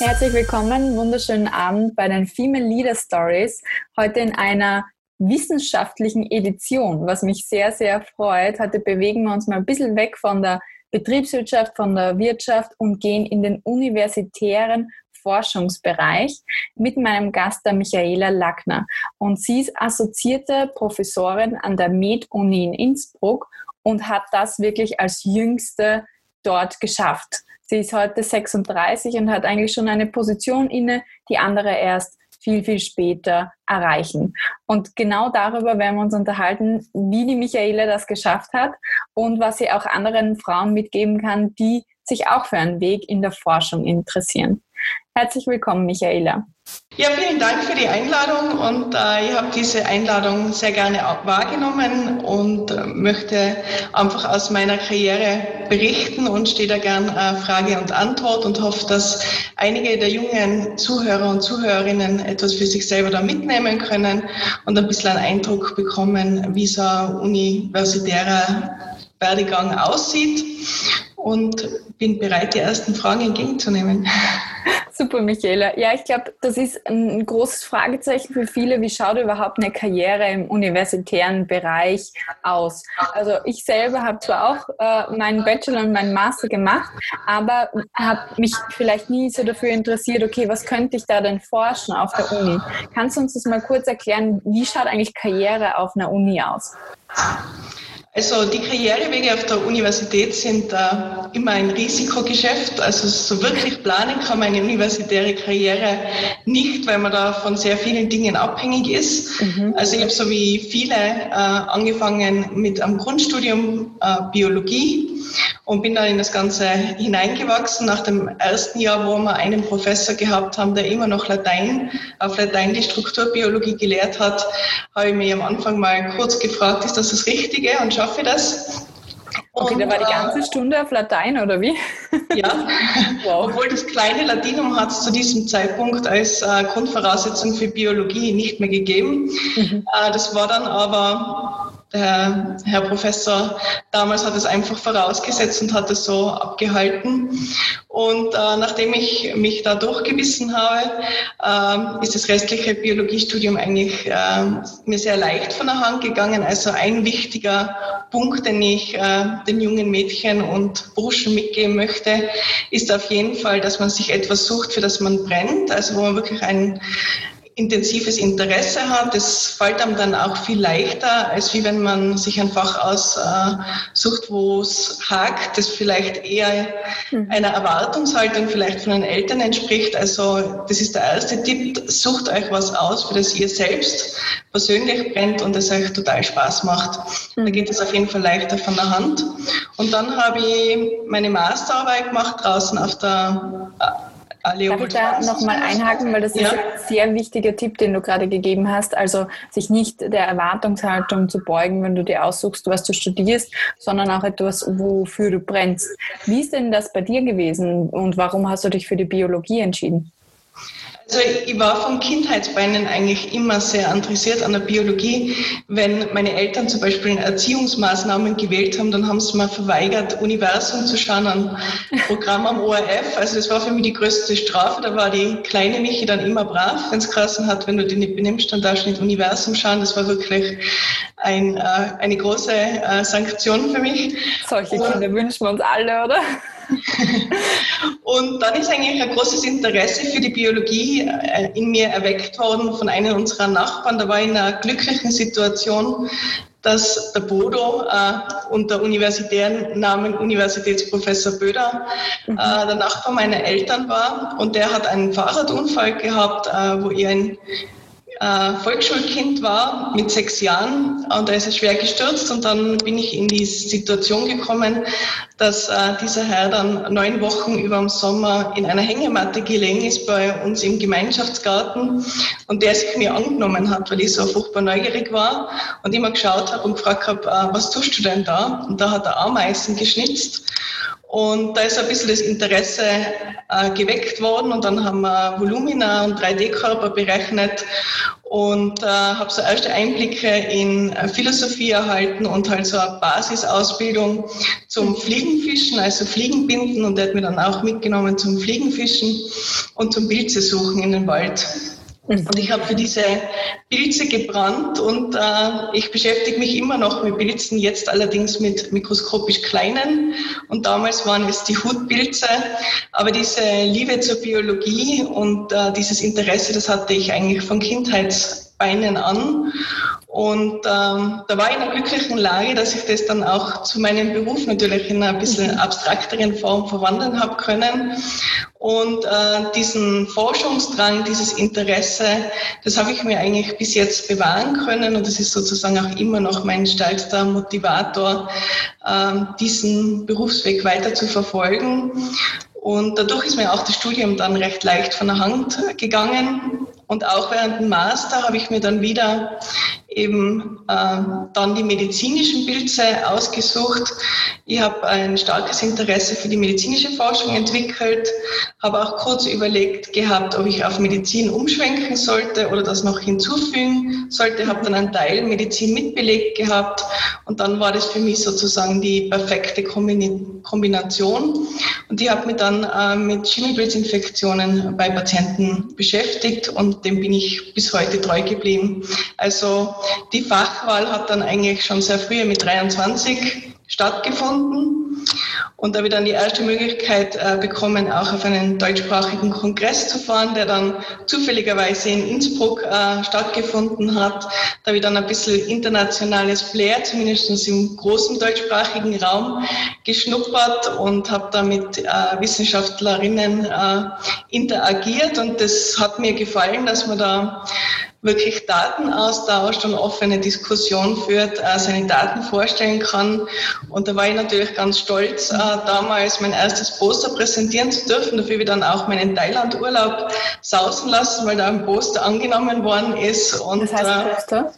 Herzlich willkommen, wunderschönen Abend bei den Female Leader Stories. Heute in einer wissenschaftlichen Edition, was mich sehr, sehr freut. Heute bewegen wir uns mal ein bisschen weg von der Betriebswirtschaft, von der Wirtschaft und gehen in den universitären Forschungsbereich mit meinem Gast, der Michaela Lackner. Und sie ist assoziierte Professorin an der Med-Uni in Innsbruck und hat das wirklich als jüngste dort geschafft. Sie ist heute 36 und hat eigentlich schon eine Position inne, die andere erst viel, viel später erreichen. Und genau darüber werden wir uns unterhalten, wie die Michaela das geschafft hat und was sie auch anderen Frauen mitgeben kann, die sich auch für einen Weg in der Forschung interessieren. Herzlich willkommen, Michaela. Ja, vielen Dank für die Einladung und äh, ich habe diese Einladung sehr gerne wahrgenommen und äh, möchte einfach aus meiner Karriere berichten und stehe da gern äh, Frage und Antwort und hoffe, dass einige der jungen Zuhörer und Zuhörerinnen etwas für sich selber da mitnehmen können und ein bisschen einen Eindruck bekommen, wie so ein universitärer Werdegang aussieht und bin bereit, die ersten Fragen entgegenzunehmen. Super, Michaela. Ja, ich glaube, das ist ein großes Fragezeichen für viele. Wie schaut überhaupt eine Karriere im universitären Bereich aus? Also ich selber habe zwar auch äh, meinen Bachelor und meinen Master gemacht, aber habe mich vielleicht nie so dafür interessiert, okay, was könnte ich da denn forschen auf der Uni? Kannst du uns das mal kurz erklären, wie schaut eigentlich Karriere auf einer Uni aus? Also die Karrierewege auf der Universität sind äh, immer ein Risikogeschäft. Also so wirklich planen kann man eine universitäre Karriere nicht, weil man da von sehr vielen Dingen abhängig ist. Mhm. Also ich habe so wie viele äh, angefangen mit einem Grundstudium äh, Biologie und bin dann in das Ganze hineingewachsen. Nach dem ersten Jahr, wo wir einen Professor gehabt haben, der immer noch Latein, auf Latein die Strukturbiologie gelehrt hat, habe ich mich am Anfang mal kurz gefragt, ist das das Richtige und schaffe ich das? Okay, und, da war die ganze äh, Stunde auf Latein, oder wie? Ja, wow. obwohl das kleine Latinum hat es zu diesem Zeitpunkt als äh, Grundvoraussetzung für Biologie nicht mehr gegeben. Mhm. Äh, das war dann aber der Herr Professor damals hat es einfach vorausgesetzt und hat es so abgehalten. Und äh, nachdem ich mich da durchgebissen habe, äh, ist das restliche Biologiestudium eigentlich äh, mir sehr leicht von der Hand gegangen. Also ein wichtiger Punkt, den ich äh, den jungen Mädchen und Burschen mitgeben möchte, ist auf jeden Fall, dass man sich etwas sucht, für das man brennt, also wo man wirklich ein intensives Interesse hat. Das fällt einem dann auch viel leichter, als wie wenn man sich ein Fach aussucht, wo es hakt, das vielleicht eher mhm. einer Erwartungshaltung vielleicht von den Eltern entspricht. Also das ist der erste Tipp, sucht euch was aus, für das ihr selbst persönlich brennt und es euch total Spaß macht. Da mhm. geht es auf jeden Fall leichter von der Hand. Und dann habe ich meine Masterarbeit gemacht draußen auf der Darf ich da nochmal einhaken, weil das ja. ist ein sehr wichtiger Tipp, den du gerade gegeben hast. Also sich nicht der Erwartungshaltung zu beugen, wenn du dir aussuchst, was du studierst, sondern auch etwas, wofür du brennst. Wie ist denn das bei dir gewesen und warum hast du dich für die Biologie entschieden? Also ich war von Kindheitsbeinen eigentlich immer sehr interessiert an der Biologie. Wenn meine Eltern zum Beispiel Erziehungsmaßnahmen gewählt haben, dann haben sie mir verweigert, Universum zu schauen, ein Programm am ORF. Also das war für mich die größte Strafe. Da war die kleine Michi dann immer brav, wenn es geheißen hat, wenn du dich nicht benimmst, dann darfst du nicht Universum schauen. Das war wirklich ein, äh, eine große äh, Sanktion für mich. Solche Kinder wünschen wir uns alle, oder? Und dann ist eigentlich ein großes Interesse für die Biologie äh, in mir erweckt worden von einem unserer Nachbarn. Da war ich in einer glücklichen Situation, dass der Bodo äh, unter universitären Namen Universitätsprofessor Böder äh, der Nachbar meiner Eltern war und der hat einen Fahrradunfall gehabt, äh, wo er ein äh, Volksschulkind war mit sechs Jahren und da ist er schwer gestürzt und dann bin ich in die Situation gekommen, dass äh, dieser Herr dann neun Wochen über dem Sommer in einer Hängematte gelegen ist bei uns im Gemeinschaftsgarten und der sich mir angenommen hat, weil ich so furchtbar neugierig war und immer geschaut habe und gefragt habe, äh, was tust du denn da? Und da hat er Ameisen geschnitzt Und da ist ein bisschen das Interesse äh, geweckt worden und dann haben wir Volumina und 3D-Körper berechnet und äh, habe so erste Einblicke in äh, Philosophie erhalten und halt so eine Basisausbildung zum Fliegenfischen, also Fliegenbinden und der hat mir dann auch mitgenommen zum Fliegenfischen und zum Pilze suchen in den Wald. Mhm. Und ich habe für diese Pilze gebrannt und äh, ich beschäftige mich immer noch mit Pilzen, jetzt allerdings mit mikroskopisch kleinen. Und damals waren es die Hutpilze. Aber diese Liebe zur Biologie und äh, dieses Interesse, das hatte ich eigentlich von Kindheitsbeinen an. Und ähm, da war ich in einer glücklichen Lage, dass ich das dann auch zu meinem Beruf natürlich in einer bisschen mhm. abstrakteren Form verwandeln habe können. Und äh, diesen Forschungsdrang, dieses Interesse, das habe ich mir eigentlich bis jetzt bewahren können und das ist sozusagen auch immer noch mein stärkster Motivator, äh, diesen Berufsweg weiter zu verfolgen. Und dadurch ist mir auch das Studium dann recht leicht von der Hand gegangen. Und auch während dem Master habe ich mir dann wieder eben äh, dann die medizinischen Pilze ausgesucht. Ich habe ein starkes Interesse für die medizinische Forschung entwickelt, habe auch kurz überlegt gehabt, ob ich auf Medizin umschwenken sollte oder das noch hinzufügen sollte, habe dann einen Teil Medizin mitbelegt gehabt und dann war das für mich sozusagen die perfekte Kombination. Und ich habe mich dann äh, mit Schimmelpilzinfektionen bei Patienten beschäftigt und dem bin ich bis heute treu geblieben. Also die Fachwahl hat dann eigentlich schon sehr früh mit 23 stattgefunden. Und da habe ich dann die erste Möglichkeit äh, bekommen, auch auf einen deutschsprachigen Kongress zu fahren, der dann zufälligerweise in Innsbruck äh, stattgefunden hat. Da habe ich dann ein bisschen internationales Flair, zumindest im großen deutschsprachigen Raum, geschnuppert und habe da mit äh, Wissenschaftlerinnen interagiert. Und das hat mir gefallen, dass man da wirklich Daten austauscht und offene Diskussion führt, äh, seine Daten vorstellen kann. Und da war ich natürlich ganz stolz, äh, damals mein erstes Poster präsentieren zu dürfen. Dafür habe ich dann auch meinen Thailand-Urlaub sausen lassen, weil da ein Poster angenommen worden ist. Und, das heißt äh, Poster?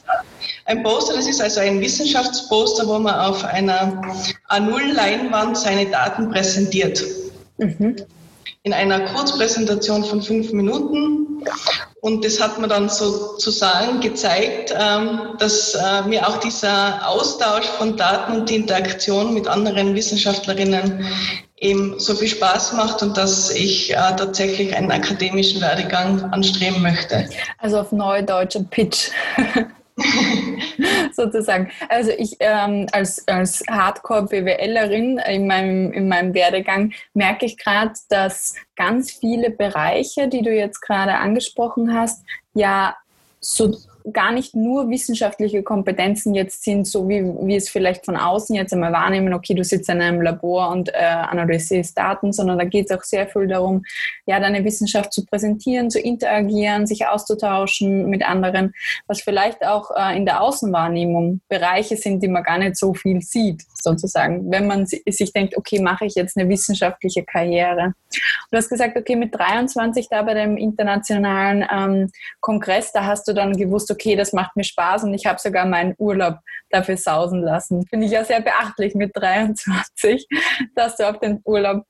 Ein Poster, das ist also ein Wissenschaftsposter, wo man auf einer A0-Leinwand seine Daten präsentiert. Mhm in einer Kurzpräsentation von fünf Minuten. Und das hat mir dann sozusagen gezeigt, ähm, dass äh, mir auch dieser Austausch von Daten und die Interaktion mit anderen Wissenschaftlerinnen eben so viel Spaß macht und dass ich äh, tatsächlich einen akademischen Werdegang anstreben möchte. Also auf Neudeutsch ein Pitch. sozusagen. Also ich ähm, als, als Hardcore-BWLerin in meinem, in meinem Werdegang merke ich gerade, dass ganz viele Bereiche, die du jetzt gerade angesprochen hast, ja so gar nicht nur wissenschaftliche Kompetenzen jetzt sind, so wie wir es vielleicht von außen jetzt einmal wahrnehmen, okay, du sitzt in einem Labor und äh, analysierst Daten, sondern da geht es auch sehr viel darum, ja, deine Wissenschaft zu präsentieren, zu interagieren, sich auszutauschen mit anderen, was vielleicht auch äh, in der Außenwahrnehmung Bereiche sind, die man gar nicht so viel sieht, sozusagen, wenn man sich denkt, okay, mache ich jetzt eine wissenschaftliche Karriere. Du hast gesagt, okay, mit 23 da bei dem internationalen ähm, Kongress, da hast du dann gewusst, okay, das macht mir Spaß und ich habe sogar meinen Urlaub dafür sausen lassen. Finde ich ja sehr beachtlich mit 23, dass du auf den Urlaub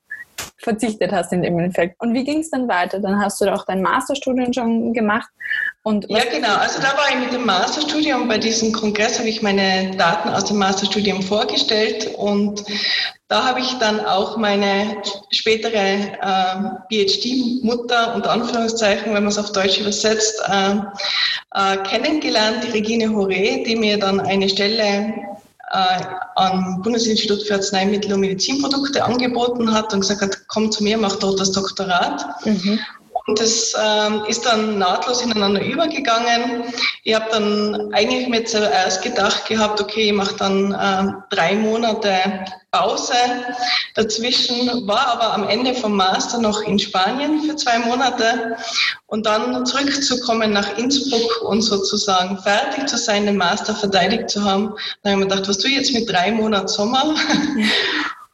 verzichtet hast in dem Endeffekt. Und wie ging es dann weiter? Dann hast du auch dein Masterstudium schon gemacht. Und ja, genau. Also da war ich mit dem Masterstudium. Bei diesem Kongress habe ich meine Daten aus dem Masterstudium vorgestellt und da habe ich dann auch meine spätere äh, PhD-Mutter, unter Anführungszeichen, wenn man es auf Deutsch übersetzt, äh, äh, kennengelernt, die Regine Hore, die mir dann eine Stelle äh, am Bundesinstitut für Arzneimittel und Medizinprodukte angeboten hat und gesagt hat, komm zu mir, mach dort das Doktorat. Mhm. Und das ähm, ist dann nahtlos ineinander übergegangen. Ich habe dann eigentlich mir zuerst gedacht gehabt, okay, ich mache dann äh, drei Monate Pause dazwischen, war aber am Ende vom Master noch in Spanien für zwei Monate und dann zurückzukommen nach Innsbruck und sozusagen fertig zu sein, den Master verteidigt zu haben. Dann habe ich mir gedacht, was tue ich jetzt mit drei Monaten Sommer?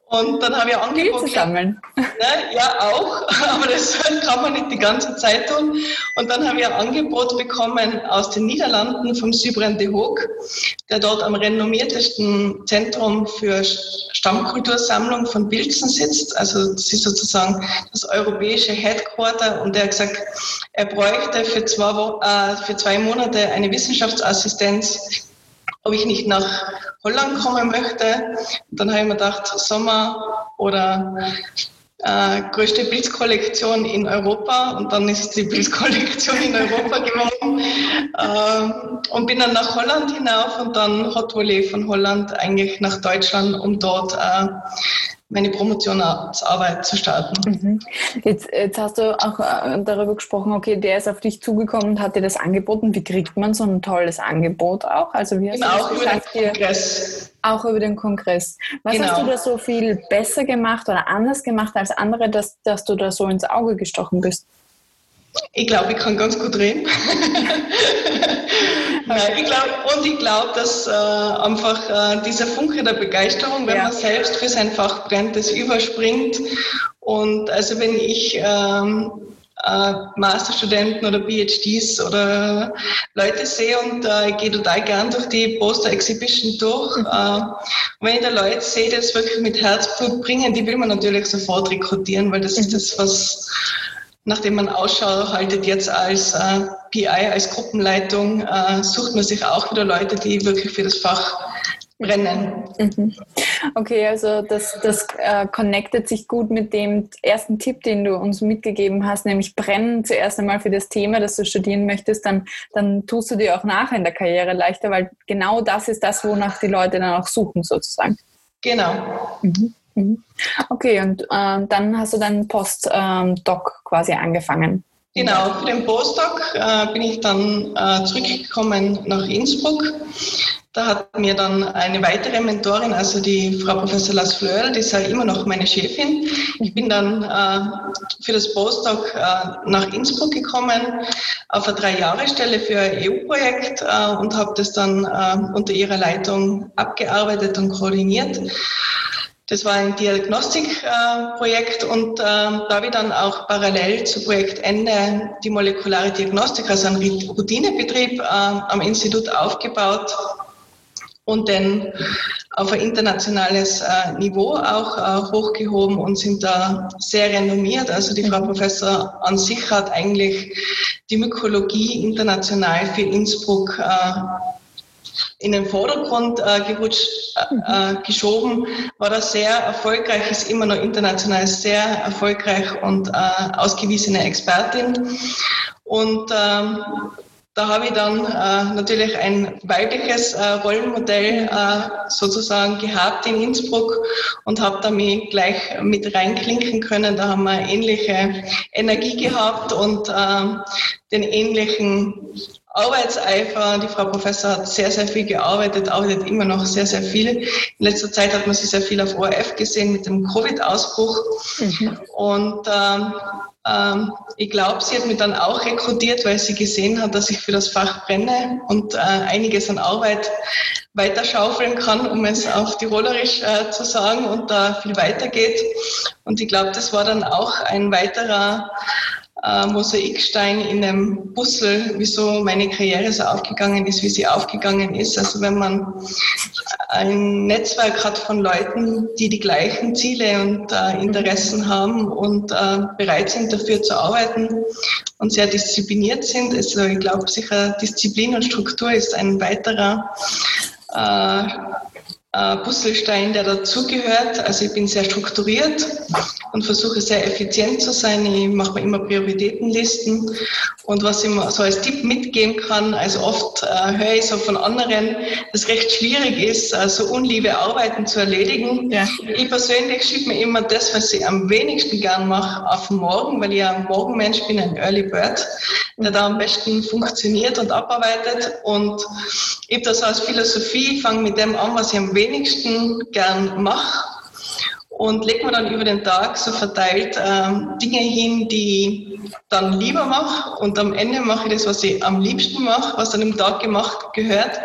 Und dann habe ich angeboten. sammeln. Ne, ja, auch, aber das kann man nicht die ganze Zeit tun. Und dann habe ich ein Angebot bekommen aus den Niederlanden vom Sybren de Hoog, der dort am renommiertesten Zentrum für Stammkultursammlung von Bilzen sitzt. Also das ist sozusagen das europäische Headquarter. Und der hat gesagt, er bräuchte für zwei, äh, für zwei Monate eine Wissenschaftsassistenz ob ich nicht nach Holland kommen möchte. Dann habe ich mir gedacht, Sommer oder äh, größte Pilzkollektion in Europa und dann ist die Pilzkollektion in Europa geworden äh, und bin dann nach Holland hinauf und dann Hot Volley von Holland eigentlich nach Deutschland, um dort äh, meine Promotionsarbeit zu starten. Mhm. Jetzt, jetzt, hast du auch äh, darüber gesprochen, okay, der ist auf dich zugekommen und hat dir das angeboten. Wie kriegt man so ein tolles Angebot auch? Also wie hast genau, auch über den Kongress. Auch über den Kongress. Was genau. hast du da so viel besser gemacht oder anders gemacht als andere, dass, dass du da so ins Auge gestochen bist? Ich glaube, ich kann ganz gut reden. Ich glaube, und ich glaube, dass äh, einfach äh, dieser Funke der Begeisterung, wenn ja. man selbst für sein Fach brennt, das überspringt. Und also wenn ich ähm, äh, Masterstudenten oder PhDs oder Leute sehe und äh, ich gehe total gern durch die Poster Exhibition durch. Mhm. Äh, wenn ich da Leute sehe, die das wirklich mit Herzblut bringen, die will man natürlich sofort rekrutieren, weil das mhm. ist das, was nachdem man Ausschau haltet jetzt als äh, PI, als Gruppenleitung, äh, sucht man sich auch wieder Leute, die wirklich für das Fach brennen. Mhm. Okay, also das, das äh, connectet sich gut mit dem ersten Tipp, den du uns mitgegeben hast, nämlich brennen zuerst einmal für das Thema, das du studieren möchtest, dann, dann tust du dir auch nachher in der Karriere leichter, weil genau das ist das, wonach die Leute dann auch suchen sozusagen. Genau. Mhm. Mhm. Okay, und äh, dann hast du deinen Postdoc ähm, quasi angefangen. Genau, für den Postdoc äh, bin ich dann äh, zurückgekommen nach Innsbruck. Da hat mir dann eine weitere Mentorin, also die Frau Professor Las Fleur, die ist ja immer noch meine Chefin. Ich bin dann äh, für das Postdoc äh, nach Innsbruck gekommen auf eine Drei-Jahre-Stelle für ein EU-Projekt äh, und habe das dann äh, unter ihrer Leitung abgearbeitet und koordiniert. Das war ein Diagnostikprojekt äh, und äh, da ich dann auch parallel zu Projektende die molekulare Diagnostik, also einen Routinebetrieb äh, am Institut aufgebaut und den auf ein internationales äh, Niveau auch hochgehoben und sind da sehr renommiert. Also die Frau Professor an sich hat eigentlich die Mykologie international für Innsbruck äh, in den Vordergrund äh, gerutscht, äh, äh, geschoben, war das sehr erfolgreich, ist immer noch international sehr erfolgreich und äh, ausgewiesene Expertin. Und ähm, da habe ich dann äh, natürlich ein weibliches äh, Rollenmodell äh, sozusagen gehabt in Innsbruck und habe da mich gleich mit reinklinken können. Da haben wir ähnliche Energie gehabt und äh, den ähnlichen Arbeitseifer. Die Frau Professor hat sehr, sehr viel gearbeitet, arbeitet immer noch sehr, sehr viel. In letzter Zeit hat man sie sehr viel auf ORF gesehen mit dem Covid-Ausbruch. Mhm. Und ähm, ähm, ich glaube, sie hat mich dann auch rekrutiert, weil sie gesehen hat, dass ich für das Fach brenne und äh, einiges an Arbeit weiterschaufeln kann, um es auf Tirolerisch äh, zu sagen und da viel weitergeht. Und ich glaube, das war dann auch ein weiterer äh, Mosaikstein in dem Puzzle, wieso meine Karriere so aufgegangen ist, wie sie aufgegangen ist. Also wenn man ein Netzwerk hat von Leuten, die die gleichen Ziele und äh, Interessen haben und äh, bereit sind dafür zu arbeiten und sehr diszipliniert sind. Also ich glaube sicher, Disziplin und Struktur ist ein weiterer äh, äh, Puzzlestein, der dazugehört. Also ich bin sehr strukturiert und versuche sehr effizient zu sein. Ich mache mir immer Prioritätenlisten. Und was ich mir so als Tipp mitgeben kann, also oft äh, höre ich so von anderen, dass es recht schwierig ist, äh, so unliebe Arbeiten zu erledigen. Ja. Ich persönlich schiebe mir immer das, was ich am wenigsten gern mache, auf morgen, weil ich ein Morgenmensch bin, ein Early Bird, der da am besten funktioniert und abarbeitet. Und ich habe das als Philosophie, fange mit dem an, was ich am wenigsten gern mache und lege mir dann über den Tag so verteilt ähm, Dinge hin, die ich dann lieber mache und am Ende mache ich das, was ich am liebsten mache, was dann im Tag gemacht gehört.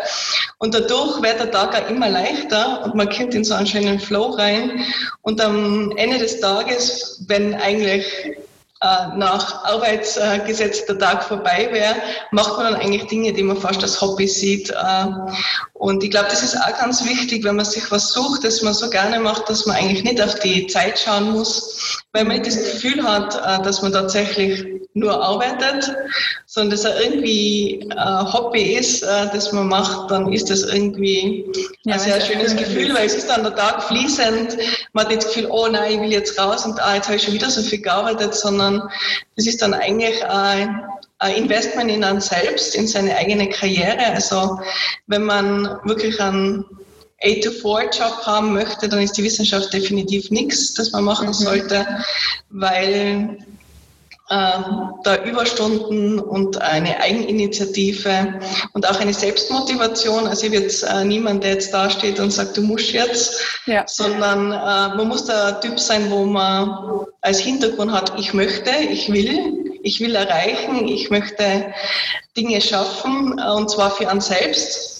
Und dadurch wird der Tag auch immer leichter und man kommt in so einen schönen Flow rein. Und am Ende des Tages, wenn eigentlich nach Arbeitsgesetz der Tag vorbei wäre, macht man dann eigentlich Dinge, die man fast als Hobby sieht. Äh, und ich glaube, das ist auch ganz wichtig, wenn man sich was sucht, das man so gerne macht, dass man eigentlich nicht auf die Zeit schauen muss, weil man nicht das Gefühl hat, äh, dass man tatsächlich nur arbeitet, sondern dass er irgendwie ein Hobby ist, das man macht, dann ist das irgendwie ja, ein sehr schönes Gefühl, weil es ist dann der Tag fließend. Man hat nicht das Gefühl, oh nein, ich will jetzt raus und ah, jetzt habe ich schon wieder so viel gearbeitet, sondern das ist dann eigentlich ein, ein Investment in einen selbst, in seine eigene Karriere. Also wenn man wirklich einen 8-to-4-Job haben möchte, dann ist die Wissenschaft definitiv nichts, das man machen mhm. sollte, weil äh, da Überstunden und eine Eigeninitiative und auch eine Selbstmotivation. Also ich jetzt äh, niemand, der jetzt da steht und sagt, du musst jetzt, ja. sondern äh, man muss der Typ sein, wo man als Hintergrund hat, ich möchte, ich will, ich will erreichen, ich möchte Dinge schaffen äh, und zwar für einen selbst.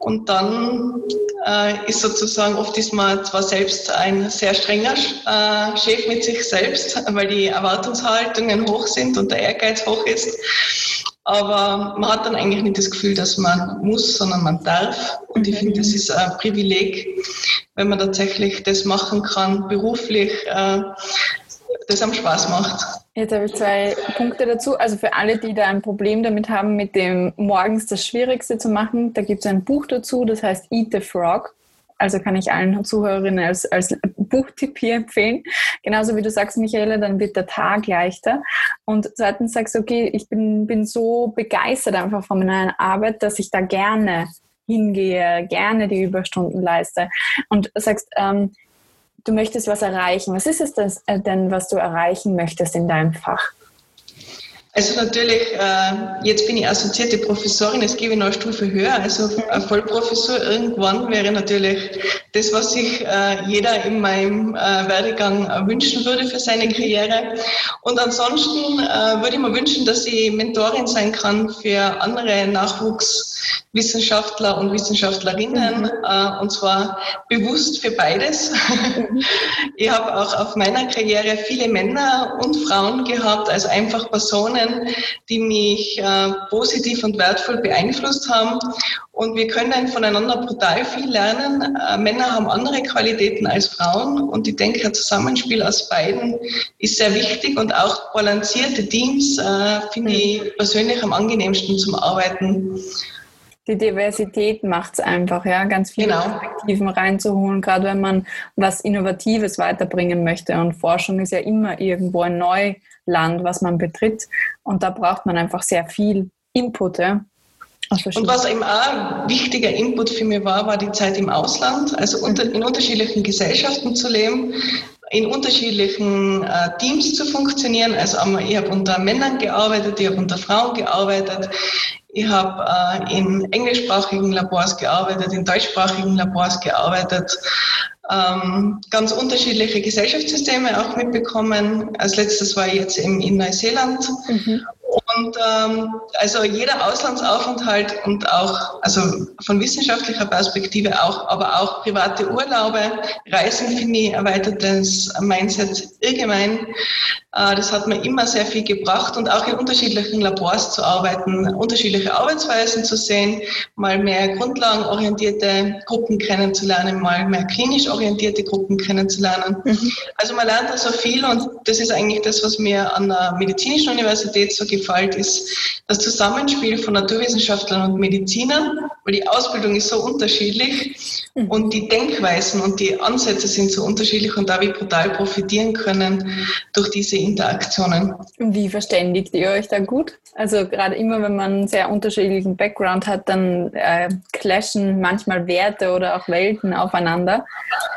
Und dann äh, ist sozusagen, oft ist man zwar selbst ein sehr strenger äh, Chef mit sich selbst, weil die Erwartungshaltungen hoch sind und der Ehrgeiz hoch ist. Aber man hat dann eigentlich nicht das Gefühl, dass man muss, sondern man darf. Und ich finde, das ist ein Privileg, wenn man tatsächlich das machen kann, beruflich, äh, das am Spaß macht. Jetzt habe ich zwei Punkte dazu. Also für alle, die da ein Problem damit haben, mit dem morgens das Schwierigste zu machen, da gibt es ein Buch dazu, das heißt Eat the Frog. Also kann ich allen Zuhörerinnen als, als Buchtipp hier empfehlen. Genauso wie du sagst, Michaela, dann wird der Tag leichter. Und zweitens sagst du, okay, ich bin, bin so begeistert einfach von meiner Arbeit, dass ich da gerne hingehe, gerne die Überstunden leiste. Und sagst, ähm, du möchtest was erreichen. Was ist es denn, was du erreichen möchtest in deinem Fach? Also natürlich, äh, jetzt bin ich assoziierte Professorin, es gebe ich noch eine Stufe höher, also eine Vollprofessur irgendwann wäre natürlich das, was sich äh, jeder in meinem äh, Werdegang wünschen würde für seine Karriere. Und ansonsten würde ich mir wünschen, dass ich Mentorin sein kann für andere Nachwuchswissenschaftler und Wissenschaftlerinnen, mhm. und zwar bewusst für beides. Mhm. Ich habe auch auf meiner Karriere viele Männer und Frauen gehabt, also einfach Personen, Personen, die mich äh, positiv und wertvoll beeinflusst haben. Und wir können voneinander brutal viel lernen. Äh, Männer haben andere Qualitäten als Frauen. Und ich denke, ein Zusammenspiel aus beiden ist sehr wichtig. Und auch balancierte Teams äh, finde ich persönlich am angenehmsten zum Arbeiten die Diversität macht es einfach, ja, ganz viele genau. Perspektiven reinzuholen, gerade wenn man was Innovatives weiterbringen möchte. Und Forschung ist ja immer irgendwo ein Neuland, was man betritt. Und da braucht man einfach sehr viel Input. Ja. Und was eben auch ein wichtiger Input für mich war, war die Zeit im Ausland, also unter, in unterschiedlichen Gesellschaften zu leben, in unterschiedlichen äh, Teams zu funktionieren. Also ich habe unter Männern gearbeitet, ich habe unter Frauen gearbeitet, ich habe äh, in englischsprachigen Labors gearbeitet, in deutschsprachigen Labors gearbeitet, ähm, ganz unterschiedliche Gesellschaftssysteme auch mitbekommen. Als letztes war ich jetzt in, in Neuseeland. Mhm. Und ähm, also jeder Auslandsaufenthalt und auch, also von wissenschaftlicher Perspektive auch, aber auch private Urlaube, Reisen finde ich erweitertes Mindset allgemein. Äh, das hat mir immer sehr viel gebracht und auch in unterschiedlichen Labors zu arbeiten, unterschiedliche Arbeitsweisen zu sehen, mal mehr grundlagenorientierte Gruppen kennenzulernen, mal mehr klinisch orientierte Gruppen kennenzulernen. Mhm. Also man lernt da so viel und das ist eigentlich das, was mir an der medizinischen Universität so gefällt, ist das Zusammenspiel von Naturwissenschaftlern und Medizinern, weil die Ausbildung ist so unterschiedlich mhm. und die Denkweisen und die Ansätze sind so unterschiedlich und da wir brutal profitieren können durch diese Interaktionen. Wie verständigt ihr euch da gut? Also gerade immer, wenn man einen sehr unterschiedlichen Background hat, dann äh, clashen manchmal Werte oder auch Welten aufeinander.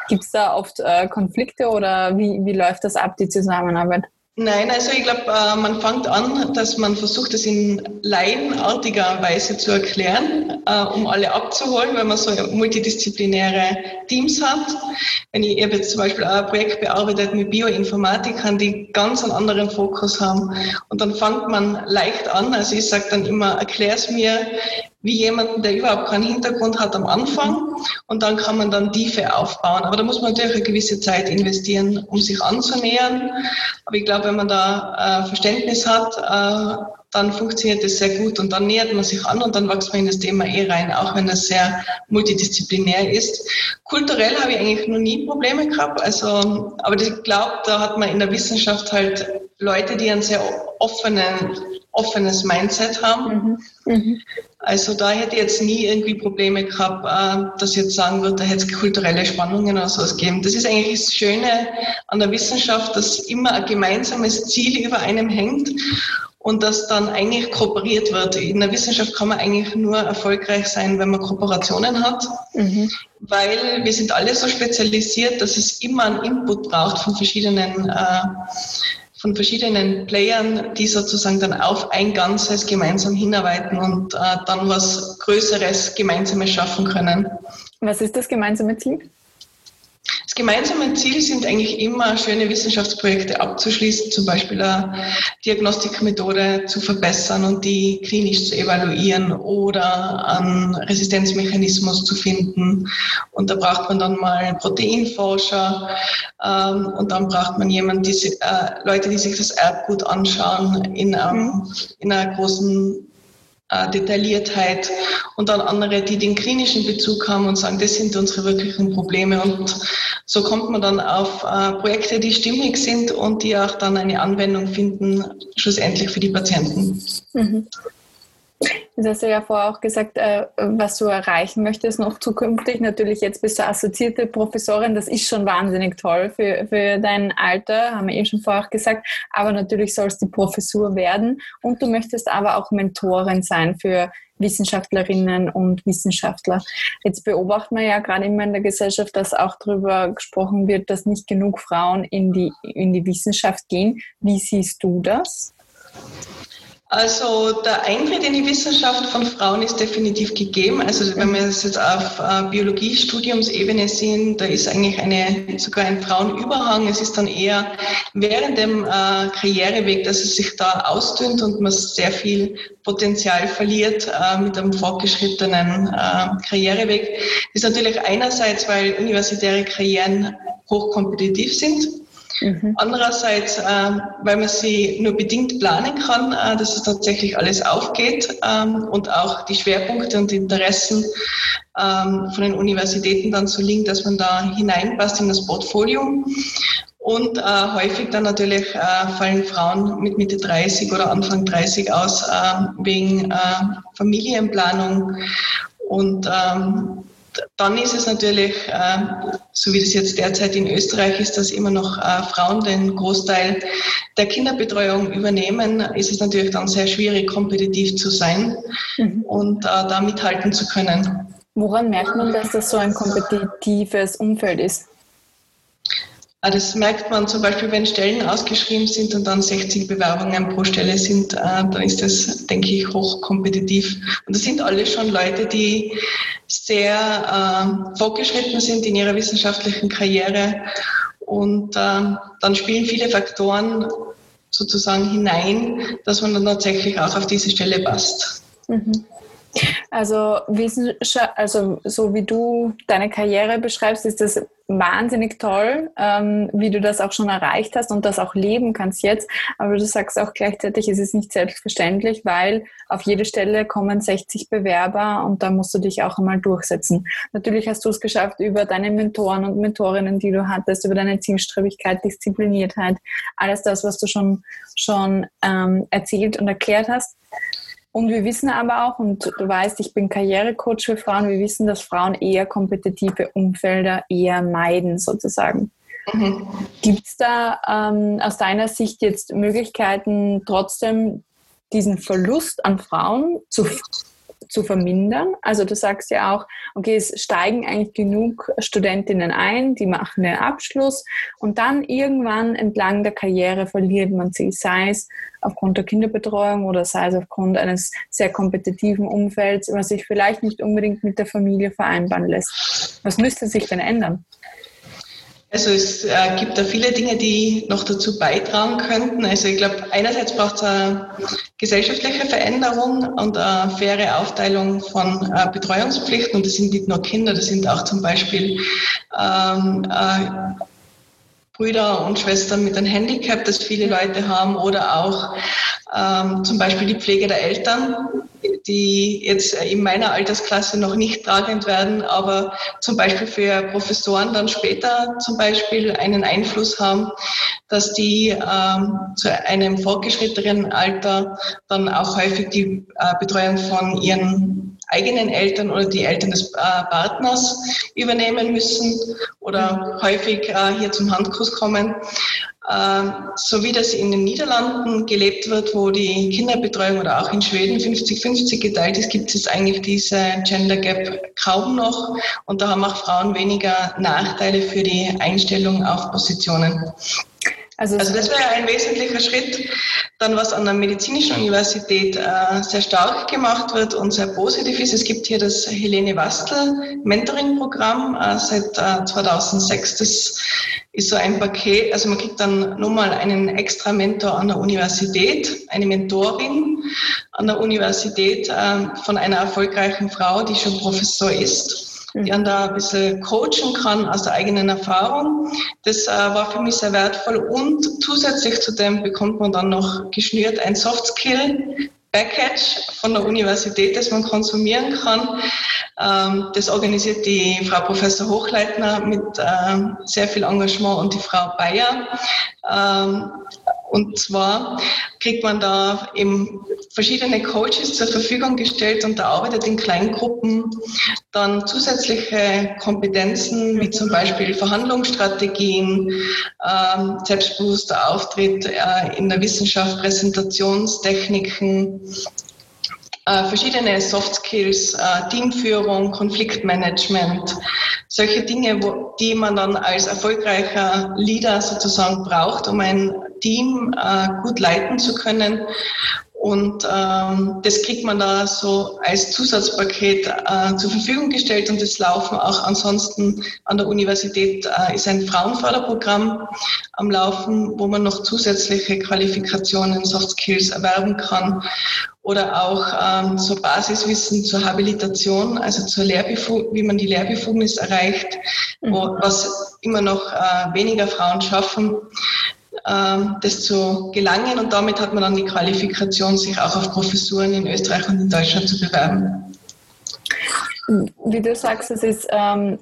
Gibt es da oft äh, Konflikte oder wie, wie läuft das ab, die Zusammenarbeit? Nein, also ich glaube, äh, man fängt an, dass man versucht, es in laienartiger Weise zu erklären, äh, um alle abzuholen, wenn man so multidisziplinäre Teams hat. Wenn ich, ich habe jetzt zum Beispiel auch ein Projekt bearbeitet mit Bioinformatikern, die ganz einen anderen Fokus haben. Und dann fängt man leicht an. Also ich sage dann immer, erklär es mir, wie jemanden, der überhaupt keinen Hintergrund hat am Anfang und dann kann man dann Tiefe aufbauen. Aber da muss man natürlich eine gewisse Zeit investieren, um sich anzunähern. Aber ich glaube, wenn man da äh, Verständnis hat, äh, dann funktioniert das sehr gut und dann nähert man sich an und dann wächst man in das Thema eh rein, auch wenn das sehr multidisziplinär ist. Kulturell habe ich eigentlich noch nie Probleme gehabt, also, aber ich glaube, da hat man in der Wissenschaft halt Leute, die einen sehr offenen, offenes Mindset haben. Mhm. Mhm. Also da hätte ich jetzt nie irgendwie Probleme gehabt, äh, dass ich jetzt sagen würde, da hätte es kulturelle Spannungen oder sowas geben. Das ist eigentlich das Schöne an der Wissenschaft, dass immer ein gemeinsames Ziel über einem hängt und dass dann eigentlich kooperiert wird. In der Wissenschaft kann man eigentlich nur erfolgreich sein, wenn man Kooperationen hat, mhm. weil wir sind alle so spezialisiert, dass es immer einen Input braucht von verschiedenen äh, von verschiedenen Playern, die sozusagen dann auf ein Ganzes gemeinsam hinarbeiten und äh, dann was Größeres Gemeinsames schaffen können. Was ist das gemeinsame Ziel? Das gemeinsame Ziel sind eigentlich immer, schöne Wissenschaftsprojekte abzuschließen, zum Beispiel eine Diagnostikmethode zu verbessern und die klinisch zu evaluieren oder einen Resistenzmechanismus zu finden. Und da braucht man dann mal Proteinforscher ähm, und dann braucht man jemanden, die, äh, Leute, die sich das Erbgut anschauen in, ähm, in einer großen äh, Detailliertheit und dann andere, die den klinischen Bezug haben und sagen, das sind unsere wirklichen Probleme. Und so kommt man dann auf äh, Projekte, die stimmig sind und die auch dann eine Anwendung finden, schlussendlich für die Patienten. Mhm. Das hast du ja vorher auch gesagt, äh, was du erreichen möchtest noch zukünftig. Natürlich jetzt bist du assoziierte Professorin, das ist schon wahnsinnig toll für, für dein Alter, haben wir eben schon vorher auch gesagt. Aber natürlich soll es die Professur werden und du möchtest aber auch Mentorin sein für Wissenschaftlerinnen und Wissenschaftler. Jetzt beobachten wir ja gerade immer in der Gesellschaft, dass auch darüber gesprochen wird, dass nicht genug Frauen in die, in die Wissenschaft gehen. Wie siehst du das? Also der Eintritt in die Wissenschaft von Frauen ist definitiv gegeben. Also wenn wir es jetzt auf äh, Biologiestudiumsebene sehen, da ist eigentlich eine, sogar ein Frauenüberhang. Es ist dann eher während dem äh, Karriereweg, dass es sich da ausdünnt und man sehr viel Potenzial verliert äh, mit einem fortgeschrittenen Karriereweg. Das ist natürlich einerseits, weil universitäre Karrieren hochkompetitiv sind. Mhm. Andererseits, äh, weil man sie nur bedingt planen kann, äh, dass es tatsächlich alles aufgeht ähm, und auch die Schwerpunkte und Interessen ähm, von den Universitäten dann so liegen, dass man da hineinpasst in das Portfolio. Und äh, häufig dann natürlich äh, fallen Frauen mit Mitte 30 oder Anfang 30 aus äh, wegen Familienplanung und ähm, dann ist es natürlich, äh, so wie das jetzt derzeit in Österreich ist, dass immer noch äh, Frauen den Großteil der Kinderbetreuung übernehmen, ist es natürlich dann sehr schwierig, kompetitiv zu sein mhm. und äh, da mithalten zu können. Woran merkt man, dass das so ein kompetitives Umfeld ist? Ah, das merkt man zum Beispiel, wenn Stellen ausgeschrieben sind und dann 60 Bewerbungen pro Stelle sind, dann ist das, denke ich, hochkompetitiv. Und das sind alle schon Leute, die sehr äh, fortgeschritten sind in ihrer wissenschaftlichen Karriere. Und äh, dann spielen viele Faktoren sozusagen hinein, dass man dann tatsächlich auch auf diese Stelle passt. Mhm. Also, also so wie du deine Karriere beschreibst, ist das wahnsinnig toll, ähm, wie du das auch schon erreicht hast und das auch leben kannst jetzt. Aber du sagst auch gleichzeitig, es ist nicht selbstverständlich, weil auf jede Stelle kommen 60 Bewerber und da musst du dich auch einmal durchsetzen. Natürlich hast du es geschafft über deine Mentoren und Mentorinnen, die du hattest, über deine Zielstrebigkeit, Diszipliniertheit, alles das, was du schon, schon ähm, erzählt und erklärt hast. Und wir wissen aber auch, und du weißt, ich bin Karrierecoach für Frauen, wir wissen, dass Frauen eher kompetitive Umfelder eher meiden sozusagen. Mhm. Gibt es da ähm, aus deiner Sicht jetzt Möglichkeiten, trotzdem diesen Verlust an Frauen zu zu vermindern. Also du sagst ja auch, okay, es steigen eigentlich genug Studentinnen ein, die machen den Abschluss und dann irgendwann entlang der Karriere verliert man sie, sei es aufgrund der Kinderbetreuung oder sei es aufgrund eines sehr kompetitiven Umfelds, was sich vielleicht nicht unbedingt mit der Familie vereinbaren lässt. Was müsste sich denn ändern? Also es äh, gibt da viele Dinge, die noch dazu beitragen könnten. Also ich glaube, einerseits braucht es eine gesellschaftliche Veränderung und eine faire Aufteilung von äh, Betreuungspflichten. Und das sind nicht nur Kinder, das sind auch zum Beispiel ähm, äh, Brüder und Schwestern mit einem Handicap, das viele Leute haben, oder auch ähm, zum Beispiel die Pflege der Eltern, die jetzt in meiner Altersklasse noch nicht tragend werden, aber zum Beispiel für Professoren dann später zum Beispiel einen Einfluss haben, dass die ähm, zu einem fortgeschrittenen Alter dann auch häufig die äh, Betreuung von ihren eigenen Eltern oder die Eltern des äh, Partners übernehmen müssen oder häufig äh, hier zum Handkurs kommen. Ähm, so wie das in den Niederlanden gelebt wird, wo die Kinderbetreuung oder auch in Schweden 50-50 geteilt ist, gibt es eigentlich diese Gender Gap kaum noch. Und da haben auch Frauen weniger Nachteile für die Einstellung auf Positionen. Also, also das wäre ein wesentlicher Schritt. Dann, was an der medizinischen Universität äh, sehr stark gemacht wird und sehr positiv ist, es gibt hier das Helene Wastel Mentoring-Programm äh, seit äh, 2006. Das ist so ein Paket, also man kriegt dann nochmal einen extra Mentor an der Universität, eine Mentorin an der Universität äh, von einer erfolgreichen Frau, die schon Professor ist die einen da ein bisschen coachen kann aus der eigenen Erfahrung. Das äh, war für mich sehr wertvoll und zusätzlich zu dem bekommt man dann noch geschnürt ein Soft Skill Package von der Universität, das man konsumieren kann. Ähm, das organisiert die Frau Professor Hochleitner mit ähm, sehr viel Engagement und die Frau Bayer. Ähm, und zwar kriegt man da eben verschiedene Coaches zur Verfügung gestellt und da arbeitet in Kleingruppen dann zusätzliche Kompetenzen wie zum Beispiel Verhandlungsstrategien, ähm, selbstbewusster Auftritt äh, in der Wissenschaft, Präsentationstechniken, äh, verschiedene Soft Skills, äh, Teamführung, Konfliktmanagement, solche Dinge, wo, die man dann als erfolgreicher Leader sozusagen braucht, um ein Team äh, gut leiten zu können. Und ähm, das kriegt man da so als Zusatzpaket äh, zur Verfügung gestellt und das laufen auch ansonsten an der Universität äh, ist ein Frauenförderprogramm am Laufen, wo man noch zusätzliche Qualifikationen, Soft Skills erwerben kann oder auch ähm, so Basiswissen zur Habilitation, also zur Lehrbefug wie man die Lehrbefugnis erreicht, wo, mhm. was immer noch äh, weniger Frauen schaffen, das zu gelangen und damit hat man dann die Qualifikation, sich auch auf Professuren in Österreich und in Deutschland zu bewerben. Wie du sagst, es ist ähm,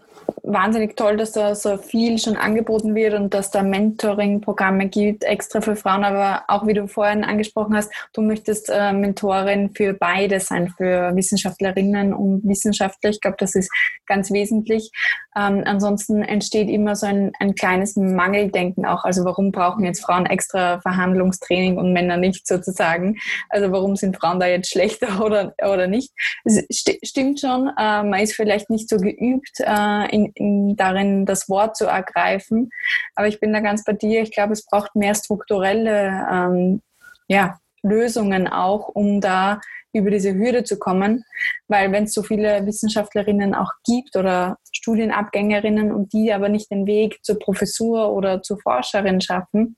wahnsinnig toll, dass da so viel schon angeboten wird und dass da Mentoring-Programme gibt, extra für Frauen, aber auch wie du vorhin angesprochen hast, du möchtest äh, Mentorin für beide sein, für Wissenschaftlerinnen und Wissenschaftler. Ich glaube, das ist ganz wesentlich. Ähm, ansonsten entsteht immer so ein, ein kleines Mangeldenken auch. Also warum brauchen jetzt Frauen extra Verhandlungstraining und Männer nicht sozusagen? Also warum sind Frauen da jetzt schlechter oder, oder nicht? Es st stimmt schon, äh, man ist vielleicht nicht so geübt äh, in, darin, das Wort zu ergreifen. Aber ich bin da ganz bei dir. Ich glaube, es braucht mehr strukturelle ähm, ja, Lösungen auch, um da über diese Hürde zu kommen, weil wenn es so viele Wissenschaftlerinnen auch gibt oder Studienabgängerinnen und die aber nicht den Weg zur Professur oder zur Forscherin schaffen,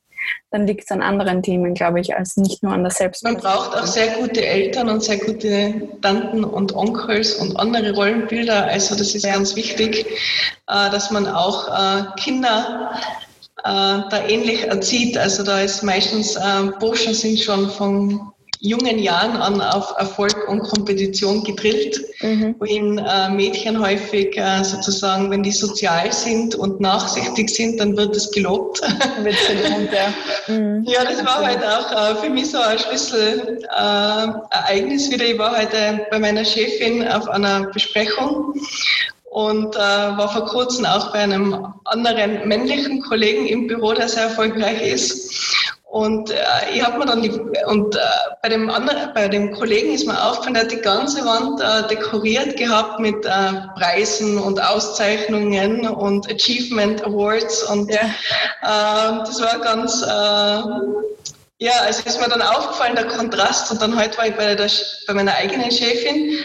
dann liegt es an anderen Themen, glaube ich, als nicht nur an der Selbst. Man braucht auch sehr gute Eltern und sehr gute Tanten und Onkels und andere Rollenbilder. Also das ist ja. ganz wichtig, äh, dass man auch äh, Kinder äh, da ähnlich erzieht. Also da ist meistens Burschen sind schon von jungen Jahren an auf Erfolg und Kompetition gedrillt, mhm. wohin äh, Mädchen häufig äh, sozusagen, wenn die sozial sind und nachsichtig sind, dann wird es gelobt. Wird ja. Mhm. Ja, das war halt auch äh, für mich so ein Schlüsselereignis wieder. Ich war heute bei meiner Chefin auf einer Besprechung und äh, war vor kurzem auch bei einem anderen männlichen Kollegen im Büro, der sehr erfolgreich ist. Und äh, ich habe mir dann die, und äh, bei dem anderen, bei dem Kollegen ist mir aufgefallen, der hat die ganze Wand äh, dekoriert gehabt mit äh, Preisen und Auszeichnungen und Achievement Awards und ja. äh, das war ganz äh, ja, also ist mir dann aufgefallen, der Kontrast. Und dann heute war ich bei, der, bei meiner eigenen Chefin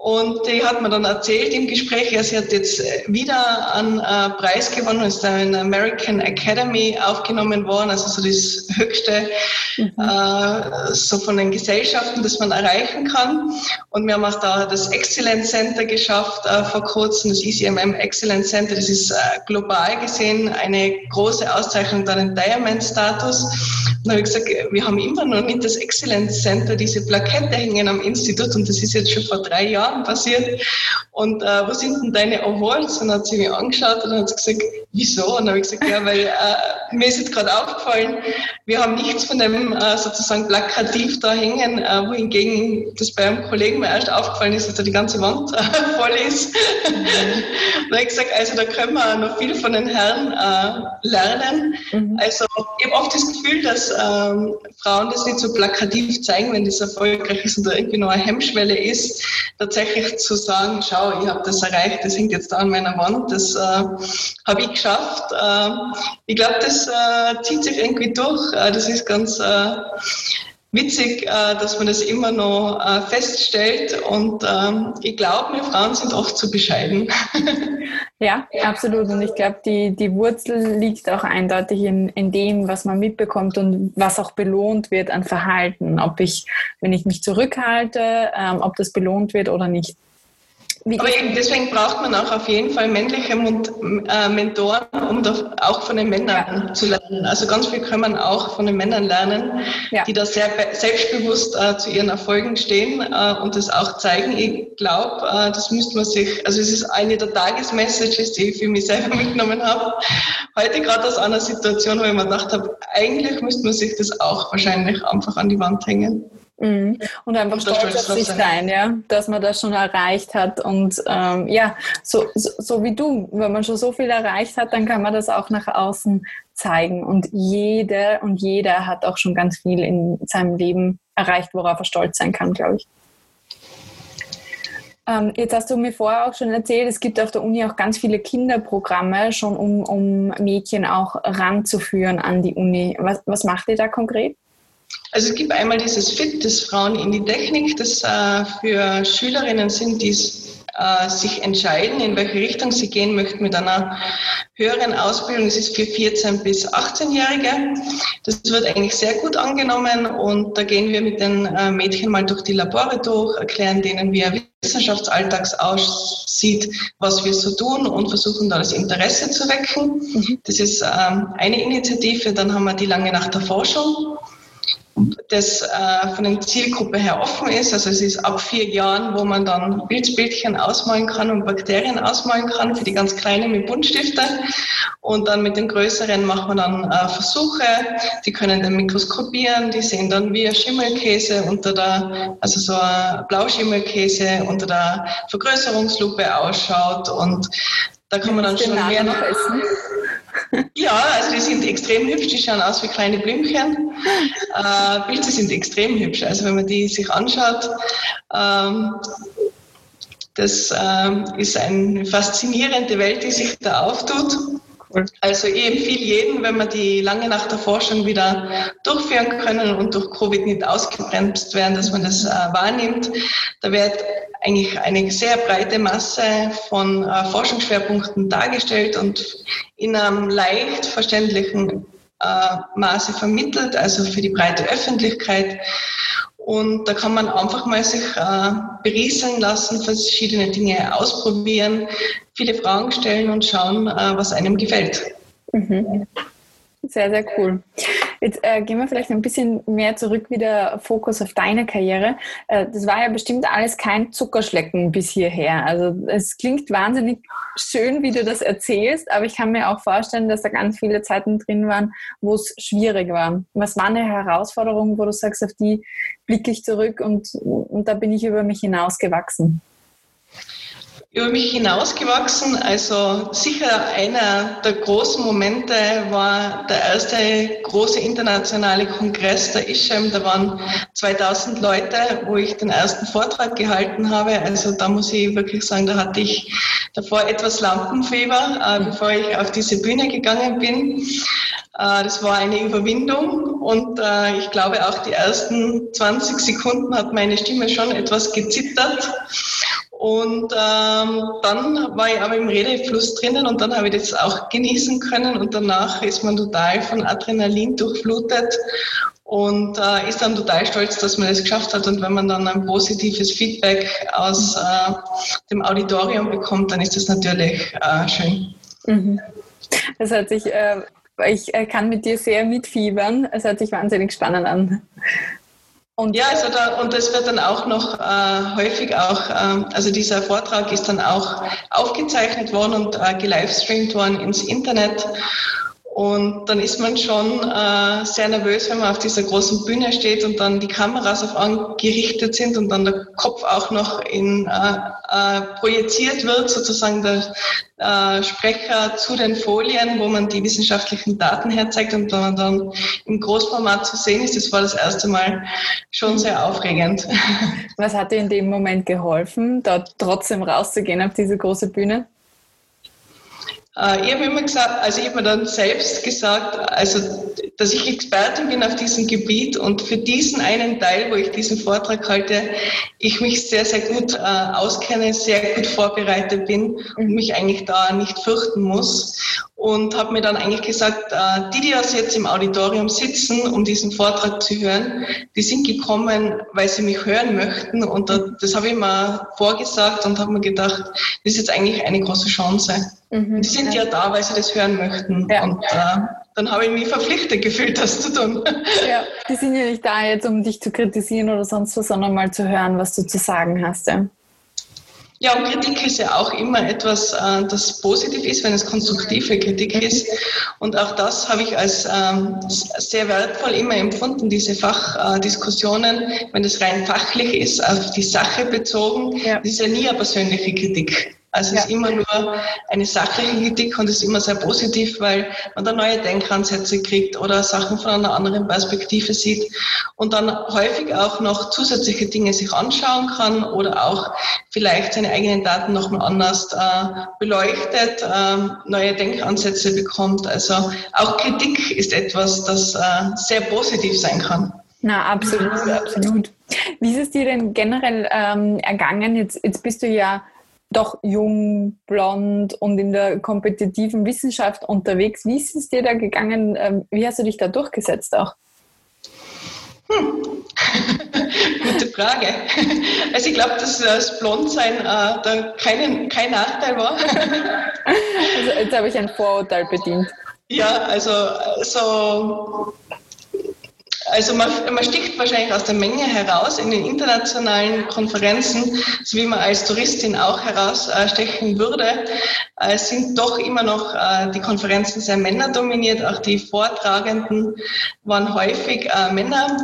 Und die hat mir dann erzählt im Gespräch, ja, sie hat jetzt wieder einen äh, Preis gewonnen, ist da in American Academy aufgenommen worden, also so das höchste mhm. äh, so von den Gesellschaften, das man erreichen kann. Und wir haben auch da das Excellence Center geschafft äh, vor kurzem, das ECMM Excellence Center, das ist äh, global gesehen eine große Auszeichnung, da den Diamond-Status. Dann habe ich gesagt, wir haben immer noch nicht das Excellence Center, diese Plakette hängen am Institut und das ist jetzt schon vor drei Jahren passiert. Und äh, wo sind denn deine Awards? Und dann hat sie mich angeschaut und hat gesagt, wieso? Und dann habe ich gesagt, ja, weil äh, mir ist jetzt gerade aufgefallen, wir haben nichts von dem äh, sozusagen plakativ da hängen, äh, wohingegen das bei einem Kollegen mir erst aufgefallen ist, dass da die ganze Wand äh, voll ist. Mhm. und habe ich gesagt, also da können wir noch viel von den Herren äh, lernen. Mhm. Also ich habe oft das Gefühl, dass ähm, Frauen das nicht so plakativ zeigen, wenn das erfolgreich ist und da irgendwie noch eine Hemmschwelle ist, tatsächlich zu sagen, schau, ich habe das erreicht, das hängt jetzt da an meiner Wand, das äh, habe ich geschafft. Äh, ich glaube, das äh, zieht sich irgendwie durch. Äh, das ist ganz äh, witzig, dass man das immer noch feststellt. Und ähm, ich glaube, wir Frauen sind oft zu bescheiden. Ja, absolut. Und ich glaube, die, die Wurzel liegt auch eindeutig in, in dem, was man mitbekommt und was auch belohnt wird an Verhalten. Ob ich, wenn ich mich zurückhalte, ähm, ob das belohnt wird oder nicht. Aber eben deswegen braucht man auch auf jeden Fall männliche äh, Mentoren, um auch von den Männern ja. zu lernen. Also ganz viel kann man auch von den Männern lernen, ja. die da sehr selbstbewusst äh, zu ihren Erfolgen stehen äh, und das auch zeigen. Ich glaube, äh, das müsste man sich, also es ist eine der Tagesmessages, die ich für mich selber mitgenommen habe. Heute gerade aus einer Situation, wo ich mir gedacht habe, eigentlich müsste man sich das auch wahrscheinlich einfach an die Wand hängen. Mhm. Und einfach stolz auf sich sein, ja, dass man das schon erreicht hat. Und ähm, ja, so, so, so, wie du, wenn man schon so viel erreicht hat, dann kann man das auch nach außen zeigen. Und jede und jeder hat auch schon ganz viel in seinem Leben erreicht, worauf er stolz sein kann, glaube ich. Ähm, jetzt hast du mir vorher auch schon erzählt, es gibt auf der Uni auch ganz viele Kinderprogramme, schon um, um Mädchen auch ranzuführen an die Uni. Was, was macht ihr da konkret? Also es gibt einmal dieses FIT, das Frauen in die Technik, das äh, für Schülerinnen sind, die äh, sich entscheiden, in welche Richtung sie gehen möchten mit einer höheren Ausbildung. Das ist für 14- bis 18-Jährige. Das wird eigentlich sehr gut angenommen und da gehen wir mit den äh, Mädchen mal durch die Labore durch, erklären denen, wie ein Wissenschaftsalltags aussieht, was wir so tun und versuchen da das Interesse zu wecken. Mhm. Das ist ähm, eine Initiative. Dann haben wir die lange Nacht der Forschung das äh, von der Zielgruppe her offen ist. Also es ist ab vier Jahren, wo man dann Bildbildchen ausmalen kann und Bakterien ausmalen kann, für die ganz Kleinen mit Buntstiften. Und dann mit den Größeren macht man dann äh, Versuche, die können dann mikroskopieren, die sehen dann wie ein Schimmelkäse unter der, also so ein Blauschimmelkäse unter der Vergrößerungslupe ausschaut und da kann man dann schon mehr noch essen. Ja, also die sind extrem hübsch, die schauen aus wie kleine Blümchen. Äh, Pilze sind extrem hübsch, also wenn man die sich anschaut, ähm, das ähm, ist eine faszinierende Welt, die sich da auftut. Also ich empfehle jedem, wenn wir die lange Nacht der Forschung wieder durchführen können und durch Covid nicht ausgebremst werden, dass man das äh, wahrnimmt. Da wird eigentlich eine sehr breite Masse von äh, Forschungsschwerpunkten dargestellt und in einem leicht verständlichen äh, Maße vermittelt, also für die breite Öffentlichkeit. Und da kann man einfach mal sich äh, berieseln lassen, verschiedene Dinge ausprobieren, viele Fragen stellen und schauen, äh, was einem gefällt. Mhm. Sehr, sehr cool. Jetzt äh, gehen wir vielleicht ein bisschen mehr zurück, wieder Fokus auf deine Karriere. Äh, das war ja bestimmt alles kein Zuckerschlecken bis hierher. Also es klingt wahnsinnig schön, wie du das erzählst, aber ich kann mir auch vorstellen, dass da ganz viele Zeiten drin waren, wo es schwierig war. Was war eine Herausforderung, wo du sagst, auf die blicke ich zurück und, und da bin ich über mich hinausgewachsen? Über mich hinausgewachsen. Also sicher einer der großen Momente war der erste große internationale Kongress der ISHEM. Da waren 2000 Leute, wo ich den ersten Vortrag gehalten habe. Also da muss ich wirklich sagen, da hatte ich davor etwas Lampenfieber, äh, bevor ich auf diese Bühne gegangen bin. Äh, das war eine Überwindung und äh, ich glaube auch die ersten 20 Sekunden hat meine Stimme schon etwas gezittert. Und ähm, dann war ich aber im Redefluss drinnen und dann habe ich das auch genießen können und danach ist man total von Adrenalin durchflutet und äh, ist dann total stolz, dass man das geschafft hat. Und wenn man dann ein positives Feedback aus äh, dem Auditorium bekommt, dann ist das natürlich äh, schön. Mhm. Das hört sich, äh, ich äh, kann mit dir sehr mitfiebern. Es hört sich wahnsinnig spannend an. Und ja, also da, und das wird dann auch noch äh, häufig auch, äh, also dieser Vortrag ist dann auch aufgezeichnet worden und äh, gelivestreamt worden ins Internet. Und dann ist man schon äh, sehr nervös, wenn man auf dieser großen Bühne steht und dann die Kameras auf einen gerichtet sind und dann der Kopf auch noch in, äh, äh, projiziert wird, sozusagen der äh, Sprecher zu den Folien, wo man die wissenschaftlichen Daten herzeigt und wenn dann im Großformat zu sehen ist. Das war das erste Mal schon sehr aufregend. Was hat dir in dem Moment geholfen, dort trotzdem rauszugehen auf diese große Bühne? Äh, ich habe immer gesagt, also ich habe mir dann selbst gesagt, also dass ich Expertin bin auf diesem Gebiet und für diesen einen Teil, wo ich diesen Vortrag halte, ich mich sehr, sehr gut äh, auskenne, sehr gut vorbereitet bin und mich eigentlich da nicht fürchten muss und habe mir dann eigentlich gesagt, äh, die, die jetzt im Auditorium sitzen, um diesen Vortrag zu hören, die sind gekommen, weil sie mich hören möchten und das habe ich mir vorgesagt und habe mir gedacht, das ist jetzt eigentlich eine große Chance. Mhm. Die sind ja da, weil sie das hören möchten ja. und äh, dann habe ich mich verpflichtet gefühlt, das zu tun. Ja, die sind ja nicht da jetzt, um dich zu kritisieren oder sonst was, sondern mal zu hören, was du zu sagen hast. Ja. Ja, und Kritik ist ja auch immer etwas, äh, das positiv ist, wenn es konstruktive Kritik ist. Und auch das habe ich als ähm, sehr wertvoll immer empfunden, diese Fachdiskussionen, wenn es rein fachlich ist, auf die Sache bezogen. Ja. Das ist ja nie eine persönliche Kritik. Also ja. es ist immer nur eine sachliche Kritik und ist immer sehr positiv, weil man da neue Denkansätze kriegt oder Sachen von einer anderen Perspektive sieht und dann häufig auch noch zusätzliche Dinge sich anschauen kann oder auch vielleicht seine eigenen Daten nochmal anders äh, beleuchtet, äh, neue Denkansätze bekommt. Also auch Kritik ist etwas, das äh, sehr positiv sein kann. Na, absolut, absolut. Wie ist es dir denn generell ähm, ergangen? Jetzt, jetzt bist du ja doch jung, blond und in der kompetitiven Wissenschaft unterwegs. Wie ist es dir da gegangen? Ähm, wie hast du dich da durchgesetzt auch? Hm. Gute Frage. Also ich glaube, dass das Blondsein äh, da kein, kein Nachteil war. Also jetzt habe ich ein Vorurteil bedient. Ja, also so also man, man sticht wahrscheinlich aus der Menge heraus in den internationalen Konferenzen, so wie man als Touristin auch herausstechen würde. Es sind doch immer noch äh, die Konferenzen sehr männerdominiert, auch die Vortragenden waren häufig äh, Männer.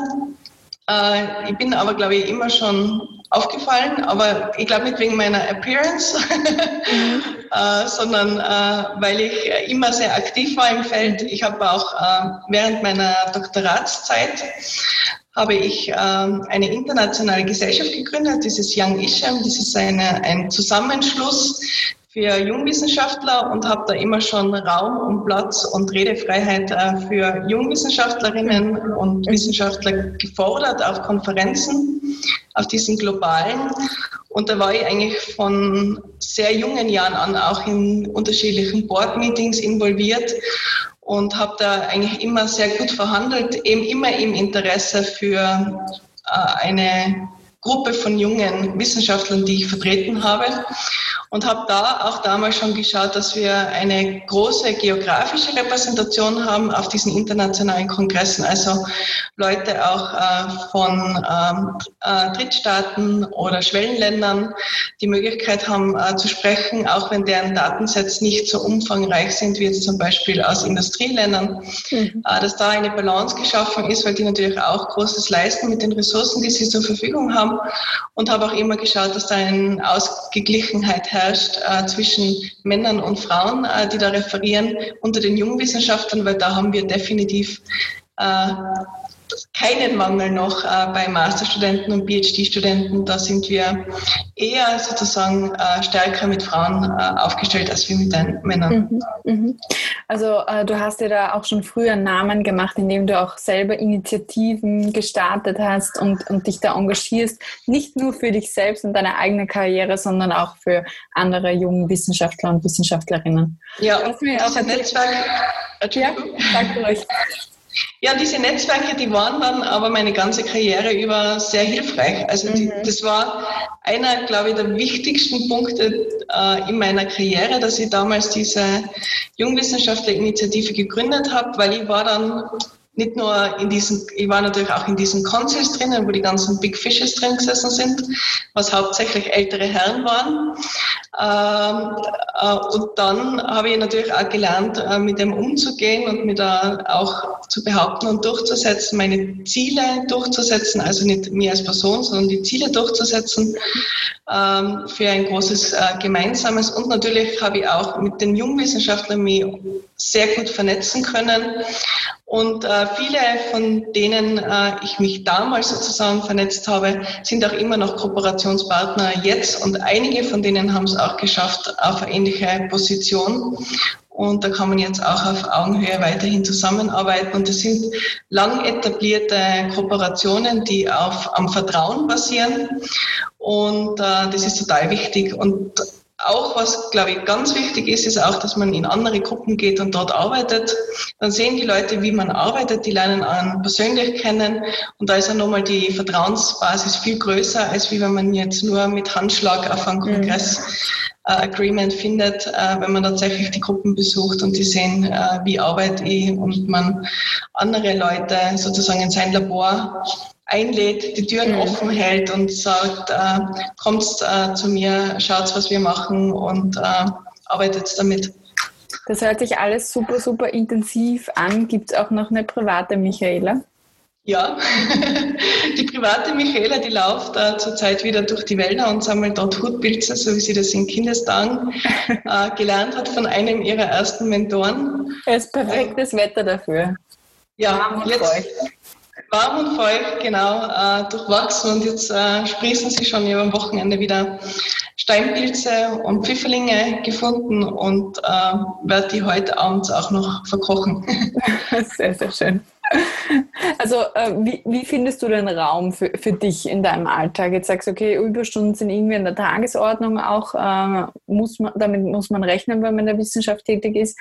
Äh, ich bin aber, glaube ich, immer schon aufgefallen, aber ich glaube nicht wegen meiner Appearance, mhm. äh, sondern äh, weil ich immer sehr aktiv war im Feld. Ich habe auch äh, während meiner Doktoratszeit habe ich ähm, eine internationale Gesellschaft gegründet, dieses Young Isham. Das ist eine, ein Zusammenschluss für Jungwissenschaftler und habe da immer schon Raum und Platz und Redefreiheit äh, für Jungwissenschaftlerinnen und Wissenschaftler gefordert auf Konferenzen, auf diesen globalen. Und da war ich eigentlich von sehr jungen Jahren an auch in unterschiedlichen Board-Meetings involviert und habe da eigentlich immer sehr gut verhandelt, eben immer im Interesse für äh, eine Gruppe von jungen Wissenschaftlern, die ich vertreten habe und habe da auch damals schon geschaut, dass wir eine große geografische Repräsentation haben auf diesen internationalen Kongressen, also Leute auch äh, von ähm, äh, Drittstaaten oder Schwellenländern die Möglichkeit haben äh, zu sprechen, auch wenn deren Datensätze nicht so umfangreich sind wie jetzt zum Beispiel aus Industrieländern, mhm. Äh, dass da eine Balance geschaffen ist, weil die natürlich auch Großes leisten mit den Ressourcen, die sie zur Verfügung haben. Und habe auch immer geschaut, dass da eine Ausgeglichenheit herrscht herrscht äh, zwischen Männern und Frauen, äh, die da referieren, unter den Jungwissenschaftlern, weil da haben wir definitiv äh, keinen Mangel noch äh, bei Masterstudenten und PhD-Studenten. Da sind wir eher sozusagen äh, stärker mit Frauen äh, aufgestellt als wir mit den Männern. Mhm, mhm. Also äh, du hast dir da auch schon früher einen Namen gemacht, indem du auch selber Initiativen gestartet hast und, und dich da engagierst, nicht nur für dich selbst und deine eigene Karriere, sondern auch für andere junge Wissenschaftler und Wissenschaftlerinnen. Ja, auch Netzwerk. Ja, sag ruhig. Ja, diese Netzwerke, die waren dann aber meine ganze Karriere über sehr hilfreich. Also die, mhm. das war einer, glaube ich, der wichtigsten Punkte äh, in meiner Karriere, dass ich damals diese Jungwissenschaftler-Initiative gegründet habe, weil ich war dann nicht nur in diesen, ich war natürlich auch in diesen Councils drinnen, wo die ganzen Big Fishes drin gesessen sind, was hauptsächlich ältere Herren waren. Ähm, äh, und dann habe ich natürlich auch gelernt, äh, mit dem umzugehen und mit auch zu behaupten und durchzusetzen, meine Ziele durchzusetzen, also nicht mir als Person, sondern die Ziele durchzusetzen ähm, für ein großes äh, Gemeinsames. Und natürlich habe ich auch mit den Jungwissenschaftlern mich sehr gut vernetzen können und äh, viele von denen äh, ich mich damals sozusagen vernetzt habe, sind auch immer noch Kooperationspartner jetzt und einige von denen haben es auch geschafft auf eine ähnliche Position. Und da kann man jetzt auch auf Augenhöhe weiterhin zusammenarbeiten. Und das sind lang etablierte Kooperationen, die auf, am Vertrauen basieren. Und äh, das ist total wichtig. Und auch was, glaube ich, ganz wichtig ist, ist auch, dass man in andere Gruppen geht und dort arbeitet. Dann sehen die Leute, wie man arbeitet, die lernen einen persönlich kennen und da ist ja nochmal die Vertrauensbasis viel größer, als wie wenn man jetzt nur mit Handschlag auf einem mhm. Kongress äh, Agreement findet, äh, wenn man tatsächlich die Gruppen besucht und die sehen, äh, wie arbeite ich und man andere Leute sozusagen in sein Labor einlädt, die Türen mhm. offen hält und sagt, äh, kommt äh, zu mir, schaut, was wir machen und äh, arbeitet damit. Das hört sich alles super, super intensiv an. Gibt es auch noch eine private Michaela? Ja, die private Michaela, die läuft äh, zurzeit wieder durch die Wälder und sammelt dort Hutpilze, so wie sie das in Kindestagen äh, gelernt hat von einem ihrer ersten Mentoren. Es ist perfektes Wetter dafür. Ja, jetzt, warm und feucht, genau, äh, durchwachsen und jetzt äh, sprießen sie schon über am Wochenende wieder Steinpilze und Pfifferlinge gefunden und äh, werde die heute abends auch noch verkochen. Sehr, sehr schön. Also äh, wie, wie, findest du den Raum für, für dich in deinem Alltag? Jetzt sagst du, okay, Überstunden sind irgendwie in der Tagesordnung auch, äh, muss man, damit muss man rechnen, wenn man in der Wissenschaft tätig ist.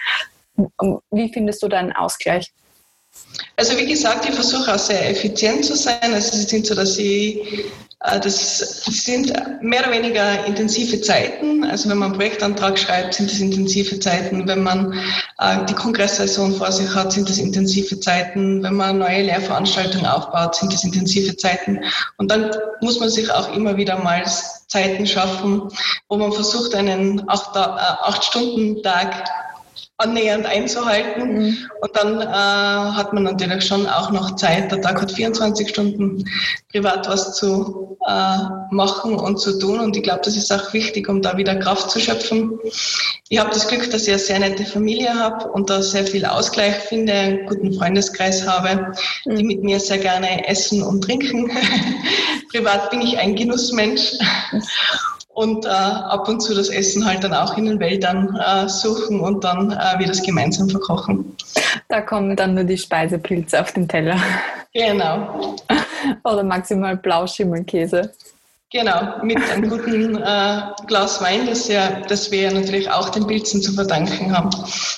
Wie findest du deinen Ausgleich? Also wie gesagt, ich versuche auch sehr effizient zu sein. Also es sind so, dass ich äh, das sind mehr oder weniger intensive Zeiten. Also wenn man einen Projektantrag schreibt, sind das intensive Zeiten. Wenn man äh, die Kongresssaison vor sich hat, sind das intensive Zeiten. Wenn man neue Lehrveranstaltungen aufbaut, sind das intensive Zeiten. Und dann muss man sich auch immer wieder mal Zeiten schaffen, wo man versucht, einen äh, Acht-Stunden-Tag annähernd einzuhalten. Mhm. Und dann äh, hat man natürlich schon auch noch Zeit. Der Tag hat 24 Stunden privat was zu äh, machen und zu tun. Und ich glaube, das ist auch wichtig, um da wieder Kraft zu schöpfen. Ich habe das Glück, dass ich eine sehr nette Familie habe und da sehr viel Ausgleich finde, einen guten Freundeskreis habe, mhm. die mit mir sehr gerne essen und trinken. privat bin ich ein Genussmensch und äh, ab und zu das Essen halt dann auch in den Wäldern äh, suchen und dann äh, wir das gemeinsam verkochen. Da kommen dann nur die Speisepilze auf den Teller. Genau. Oder maximal Blauschimmelkäse. Genau, mit einem guten äh, Glas Wein, das, ja, das wir natürlich auch den Pilzen zu verdanken haben.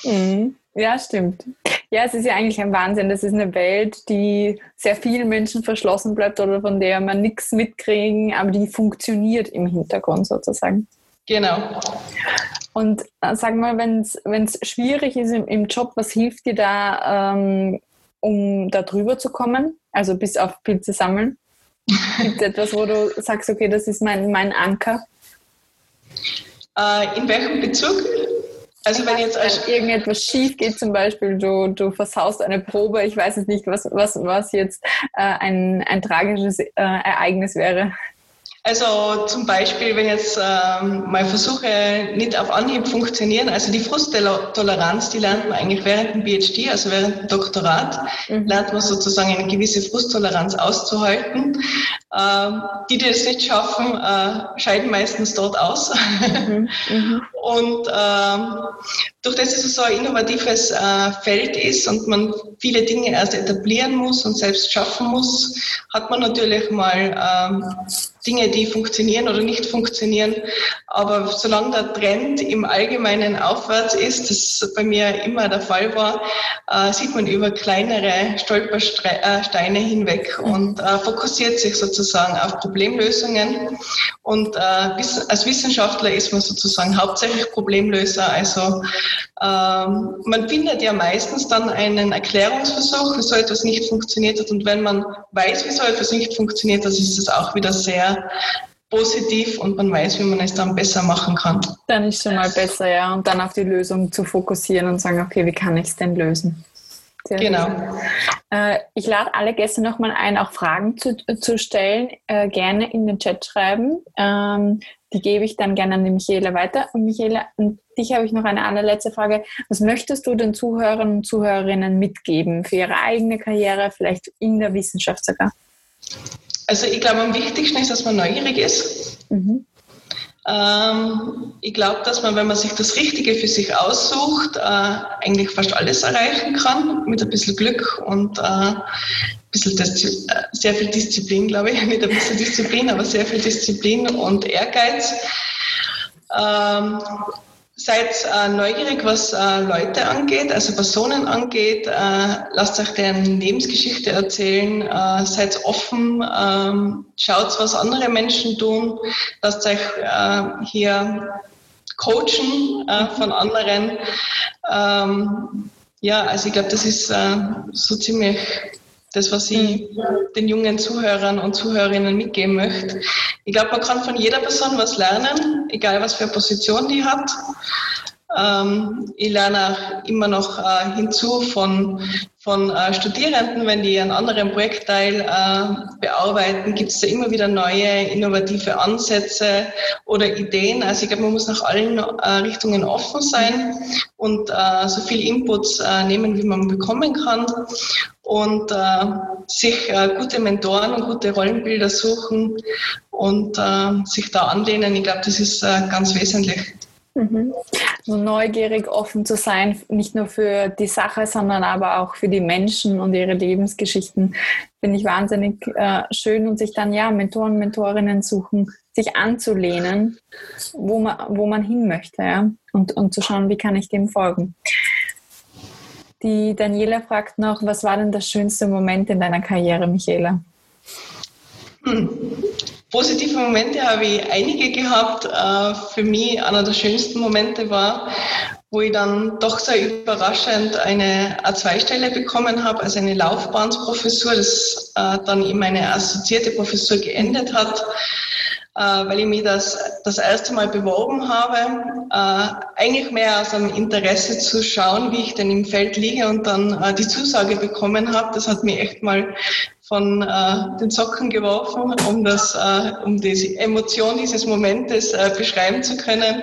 Mhm. Ja, stimmt. Ja, es ist ja eigentlich ein Wahnsinn. Das ist eine Welt, die sehr vielen Menschen verschlossen bleibt oder von der man nichts mitkriegen, aber die funktioniert im Hintergrund sozusagen. Genau. Und äh, sag mal, wenn es schwierig ist im, im, Job, was hilft dir da, ähm, um da drüber zu kommen? Also bis auf Pilze sammeln? Gibt es etwas, wo du sagst, okay, das ist mein, mein Anker? Äh, in welchem Bezug? Also wenn jetzt wenn irgendetwas schief geht, zum Beispiel du, du versaust eine Probe, ich weiß es nicht, was, was, was jetzt äh, ein, ein tragisches äh, Ereignis wäre. Also zum Beispiel, wenn jetzt ähm, mal Versuche nicht auf Anhieb funktionieren, also die Frusttoleranz, die lernt man eigentlich während dem PhD, also während dem Doktorat, mhm. lernt man sozusagen eine gewisse Frusttoleranz auszuhalten. Ähm, die, die es nicht schaffen, äh, scheiden meistens dort aus. Mhm. Mhm. Und ähm, durch das es so ein innovatives äh, Feld ist und man viele Dinge erst etablieren muss und selbst schaffen muss, hat man natürlich mal ähm, Dinge, die funktionieren oder nicht funktionieren. Aber solange der Trend im Allgemeinen aufwärts ist, das bei mir immer der Fall war, äh, sieht man über kleinere Stolpersteine hinweg und äh, fokussiert sich sozusagen auf Problemlösungen. Und äh, als Wissenschaftler ist man sozusagen hauptsächlich Problemlöser. Also ähm, man findet ja meistens dann einen Erklärungsversuch, wieso etwas nicht funktioniert hat. Und wenn man weiß, wieso etwas nicht funktioniert, dann ist es auch wieder sehr positiv und man weiß, wie man es dann besser machen kann. Dann ist schon mal besser, ja. Und dann auf die Lösung zu fokussieren und sagen, okay, wie kann ich es denn lösen? Sehr genau. Äh, ich lade alle Gäste nochmal ein, auch Fragen zu, zu stellen. Äh, gerne in den Chat schreiben. Ähm, die gebe ich dann gerne an die Michaela weiter. Und Michaela, an dich habe ich noch eine allerletzte Frage. Was möchtest du den Zuhörern und Zuhörerinnen mitgeben für ihre eigene Karriere, vielleicht in der Wissenschaft sogar? Also ich glaube, am wichtigsten ist, dass man neugierig ist. Mhm. Ähm, ich glaube, dass man, wenn man sich das Richtige für sich aussucht, äh, eigentlich fast alles erreichen kann, mit ein bisschen Glück und äh, ein bisschen Diszi äh, sehr viel Disziplin, glaube ich. Nicht ein bisschen Disziplin, aber sehr viel Disziplin und Ehrgeiz. Ähm, Seid äh, neugierig, was äh, Leute angeht, also Personen angeht. Äh, lasst euch deren Lebensgeschichte erzählen. Äh, seid offen. Ähm, schaut, was andere Menschen tun. Lasst euch äh, hier coachen äh, von anderen. Ähm, ja, also ich glaube, das ist so ziemlich das, was ich den jungen Zuhörern und Zuhörerinnen mitgeben möchte. Ich glaube, man kann von jeder Person was lernen, egal was für eine Position die hat. Ähm, ich lerne auch immer noch äh, hinzu von, von äh, Studierenden, wenn die einen anderen Projektteil äh, bearbeiten, gibt es da immer wieder neue innovative Ansätze oder Ideen. Also ich glaube, man muss nach allen Richtungen offen sein und so viel Inputs nehmen, wie man bekommen kann und sich gute Mentoren und gute Rollenbilder suchen und sich da anlehnen. Ich glaube, das ist ganz wesentlich. Mhm. Neugierig, offen zu sein, nicht nur für die Sache, sondern aber auch für die Menschen und ihre Lebensgeschichten, finde ich wahnsinnig äh, schön und sich dann ja Mentoren, Mentorinnen suchen, sich anzulehnen, wo man, wo man hin möchte ja? und, und zu schauen, wie kann ich dem folgen. Die Daniela fragt noch, was war denn das schönste Moment in deiner Karriere, Michaela? Hm. Positive Momente habe ich einige gehabt. Äh, für mich einer der schönsten Momente war, wo ich dann doch sehr überraschend eine A2-Stelle bekommen habe, also eine Laufbahnsprofessur, das äh, dann in meine assoziierte Professur geendet hat, weil ich mich das das erste Mal beworben habe, eigentlich mehr aus einem Interesse zu schauen, wie ich denn im Feld liege und dann die Zusage bekommen habe. Das hat mich echt mal von äh, den Socken geworfen, um, das, äh, um die Emotion dieses Momentes äh, beschreiben zu können.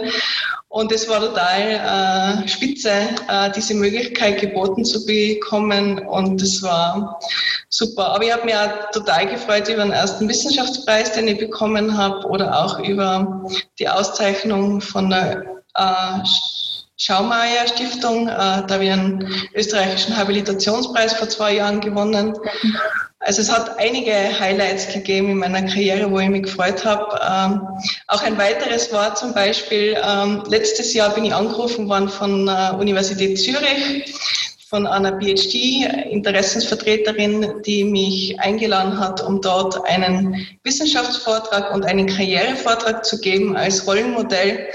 Und es war total äh, spitze, äh, diese Möglichkeit geboten zu bekommen. Und es war super. Aber ich habe mich auch total gefreut über den ersten Wissenschaftspreis, den ich bekommen habe, oder auch über die Auszeichnung von der äh, Schaumeier Stiftung. Äh, da habe ich einen österreichischen Habilitationspreis vor zwei Jahren gewonnen. Also es hat einige Highlights gegeben in meiner Karriere, wo ich mich gefreut habe. Ähm, auch ein weiteres war zum Beispiel, ähm, letztes Jahr bin ich angerufen worden von der Universität Zürich, von einer PhD-Interessensvertreterin, die mich eingeladen hat, um dort einen Wissenschaftsvortrag und einen Karrierevortrag zu geben als Rollenmodell.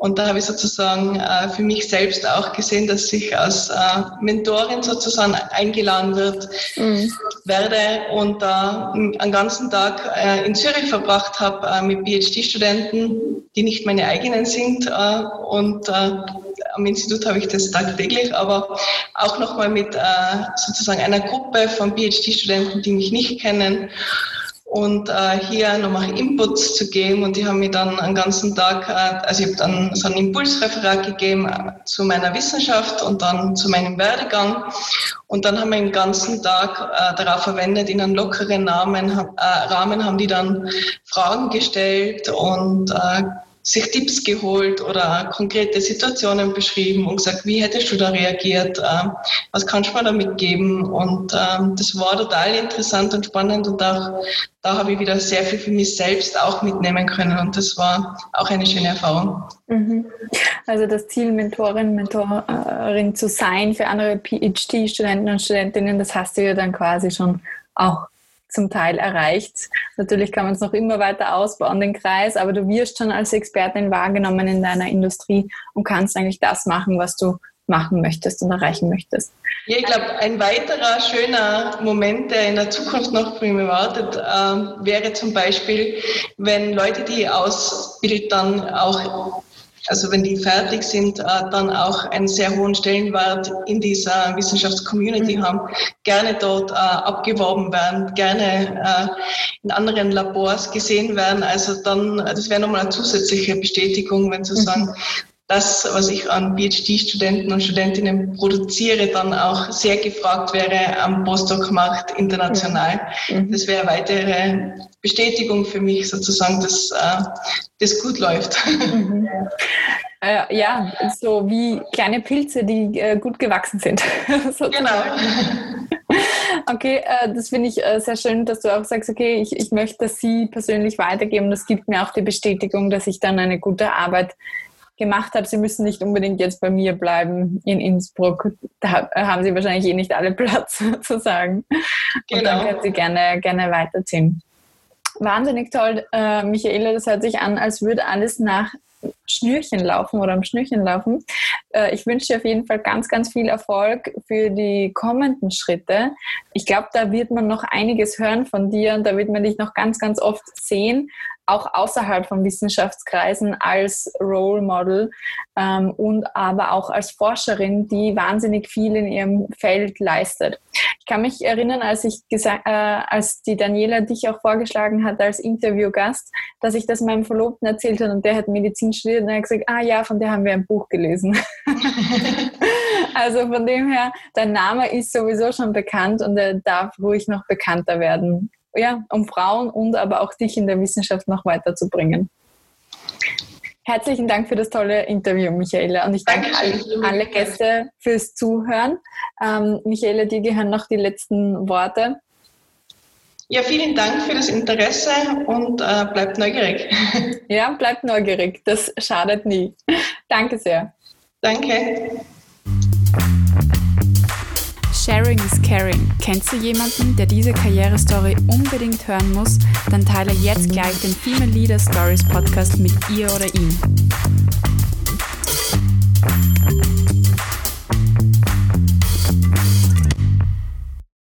Und da habe ich sozusagen äh, für mich selbst auch gesehen, dass ich als äh, Mentorin sozusagen eingeladen wird, mhm. werde und da äh, einen ganzen Tag äh, in Zürich verbracht habe äh, mit PhD-Studenten, die nicht meine eigenen sind. Äh, und am Institut habe ich das tagtäglich, aber auch nochmal mit sozusagen einer Gruppe von PhD-Studenten, die mich nicht kennen und äh, hier nochmal Inputs zu geben. Und die haben mir dann einen ganzen Tag, äh, also ich habe dann so ein Impulsreferat gegeben äh, zu meiner Wissenschaft und dann zu meinem Werdegang. Und dann haben wir den ganzen Tag äh, darauf verwendet, in einem lockeren Rahmen, äh, Rahmen haben die dann Fragen gestellt und äh, sich Tipps geholt oder konkrete Situationen beschrieben und gesagt, wie hättest du da reagiert, äh, was kannst du mir da mitgeben? Und ähm, das war total interessant und spannend und auch da habe ich wieder sehr viel für mich selbst auch mitnehmen können und das war auch eine schöne Erfahrung. Mhm. Also das Ziel, Mentorin, Mentorin zu sein für andere PhD-Studenten und Studentinnen, das hast du ja dann quasi schon auch zum Teil erreicht. Natürlich kann man es noch immer weiter ausbauen, den Kreis, aber du wirst schon als Expertin wahrgenommen in deiner Industrie und kannst eigentlich das machen, was du machen möchtest und erreichen möchtest. Ja, ich glaube, ein weiterer schöner Moment, der in der Zukunft noch für mich wartet, äh, wäre zum Beispiel, wenn Leute, die ausbildet, dann auch also wenn die fertig sind, äh, dann auch einen sehr hohen Stellenwert in dieser Wissenschaftscommunity mhm. haben, gerne dort äh, abgeworben werden, gerne äh, in anderen Labors gesehen werden. Also dann, das wäre nochmal eine zusätzliche Bestätigung, wenn zu mhm. sagen, das, was ich an PhD-Studenten und Studentinnen produziere, dann auch sehr gefragt wäre am Postdoc-Markt international. Mhm. Das wäre weitere Bestätigung für mich sozusagen, dass äh, das gut läuft. Mhm. Äh, ja, so wie kleine Pilze, die äh, gut gewachsen sind. genau. Okay, äh, das finde ich äh, sehr schön, dass du auch sagst, okay, ich, ich möchte das Sie persönlich weitergeben. Das gibt mir auch die Bestätigung, dass ich dann eine gute Arbeit gemacht habe. Sie müssen nicht unbedingt jetzt bei mir bleiben in Innsbruck. Da haben Sie wahrscheinlich eh nicht alle Platz sozusagen. Genau. Und dann genau. können Sie gerne, gerne weiterziehen. Wahnsinnig toll, äh, Michaela. Das hört sich an, als würde alles nach Schnürchen laufen oder am Schnürchen laufen. Äh, ich wünsche dir auf jeden Fall ganz, ganz viel Erfolg für die kommenden Schritte. Ich glaube, da wird man noch einiges hören von dir und da wird man dich noch ganz, ganz oft sehen auch außerhalb von Wissenschaftskreisen als Role Model ähm, und aber auch als Forscherin, die wahnsinnig viel in ihrem Feld leistet. Ich kann mich erinnern, als ich gesagt, äh, als die Daniela dich auch vorgeschlagen hat als Interviewgast, dass ich das meinem Verlobten erzählt habe und der hat Medizin studiert und er hat gesagt, ah ja, von der haben wir ein Buch gelesen. also von dem her, dein Name ist sowieso schon bekannt und er darf ruhig noch bekannter werden ja, um Frauen und aber auch dich in der Wissenschaft noch weiterzubringen. Herzlichen Dank für das tolle Interview, Michaela. Und ich danke alle, alle Gäste fürs Zuhören. Ähm, Michaela, dir gehören noch die letzten Worte. Ja, vielen Dank für das Interesse und äh, bleibt neugierig. Ja, bleibt neugierig. Das schadet nie. Danke sehr. Danke. Sharing is Caring. Kennst du jemanden, der diese Karrierestory unbedingt hören muss? Dann teile jetzt gleich den Female Leader Stories Podcast mit ihr oder ihm.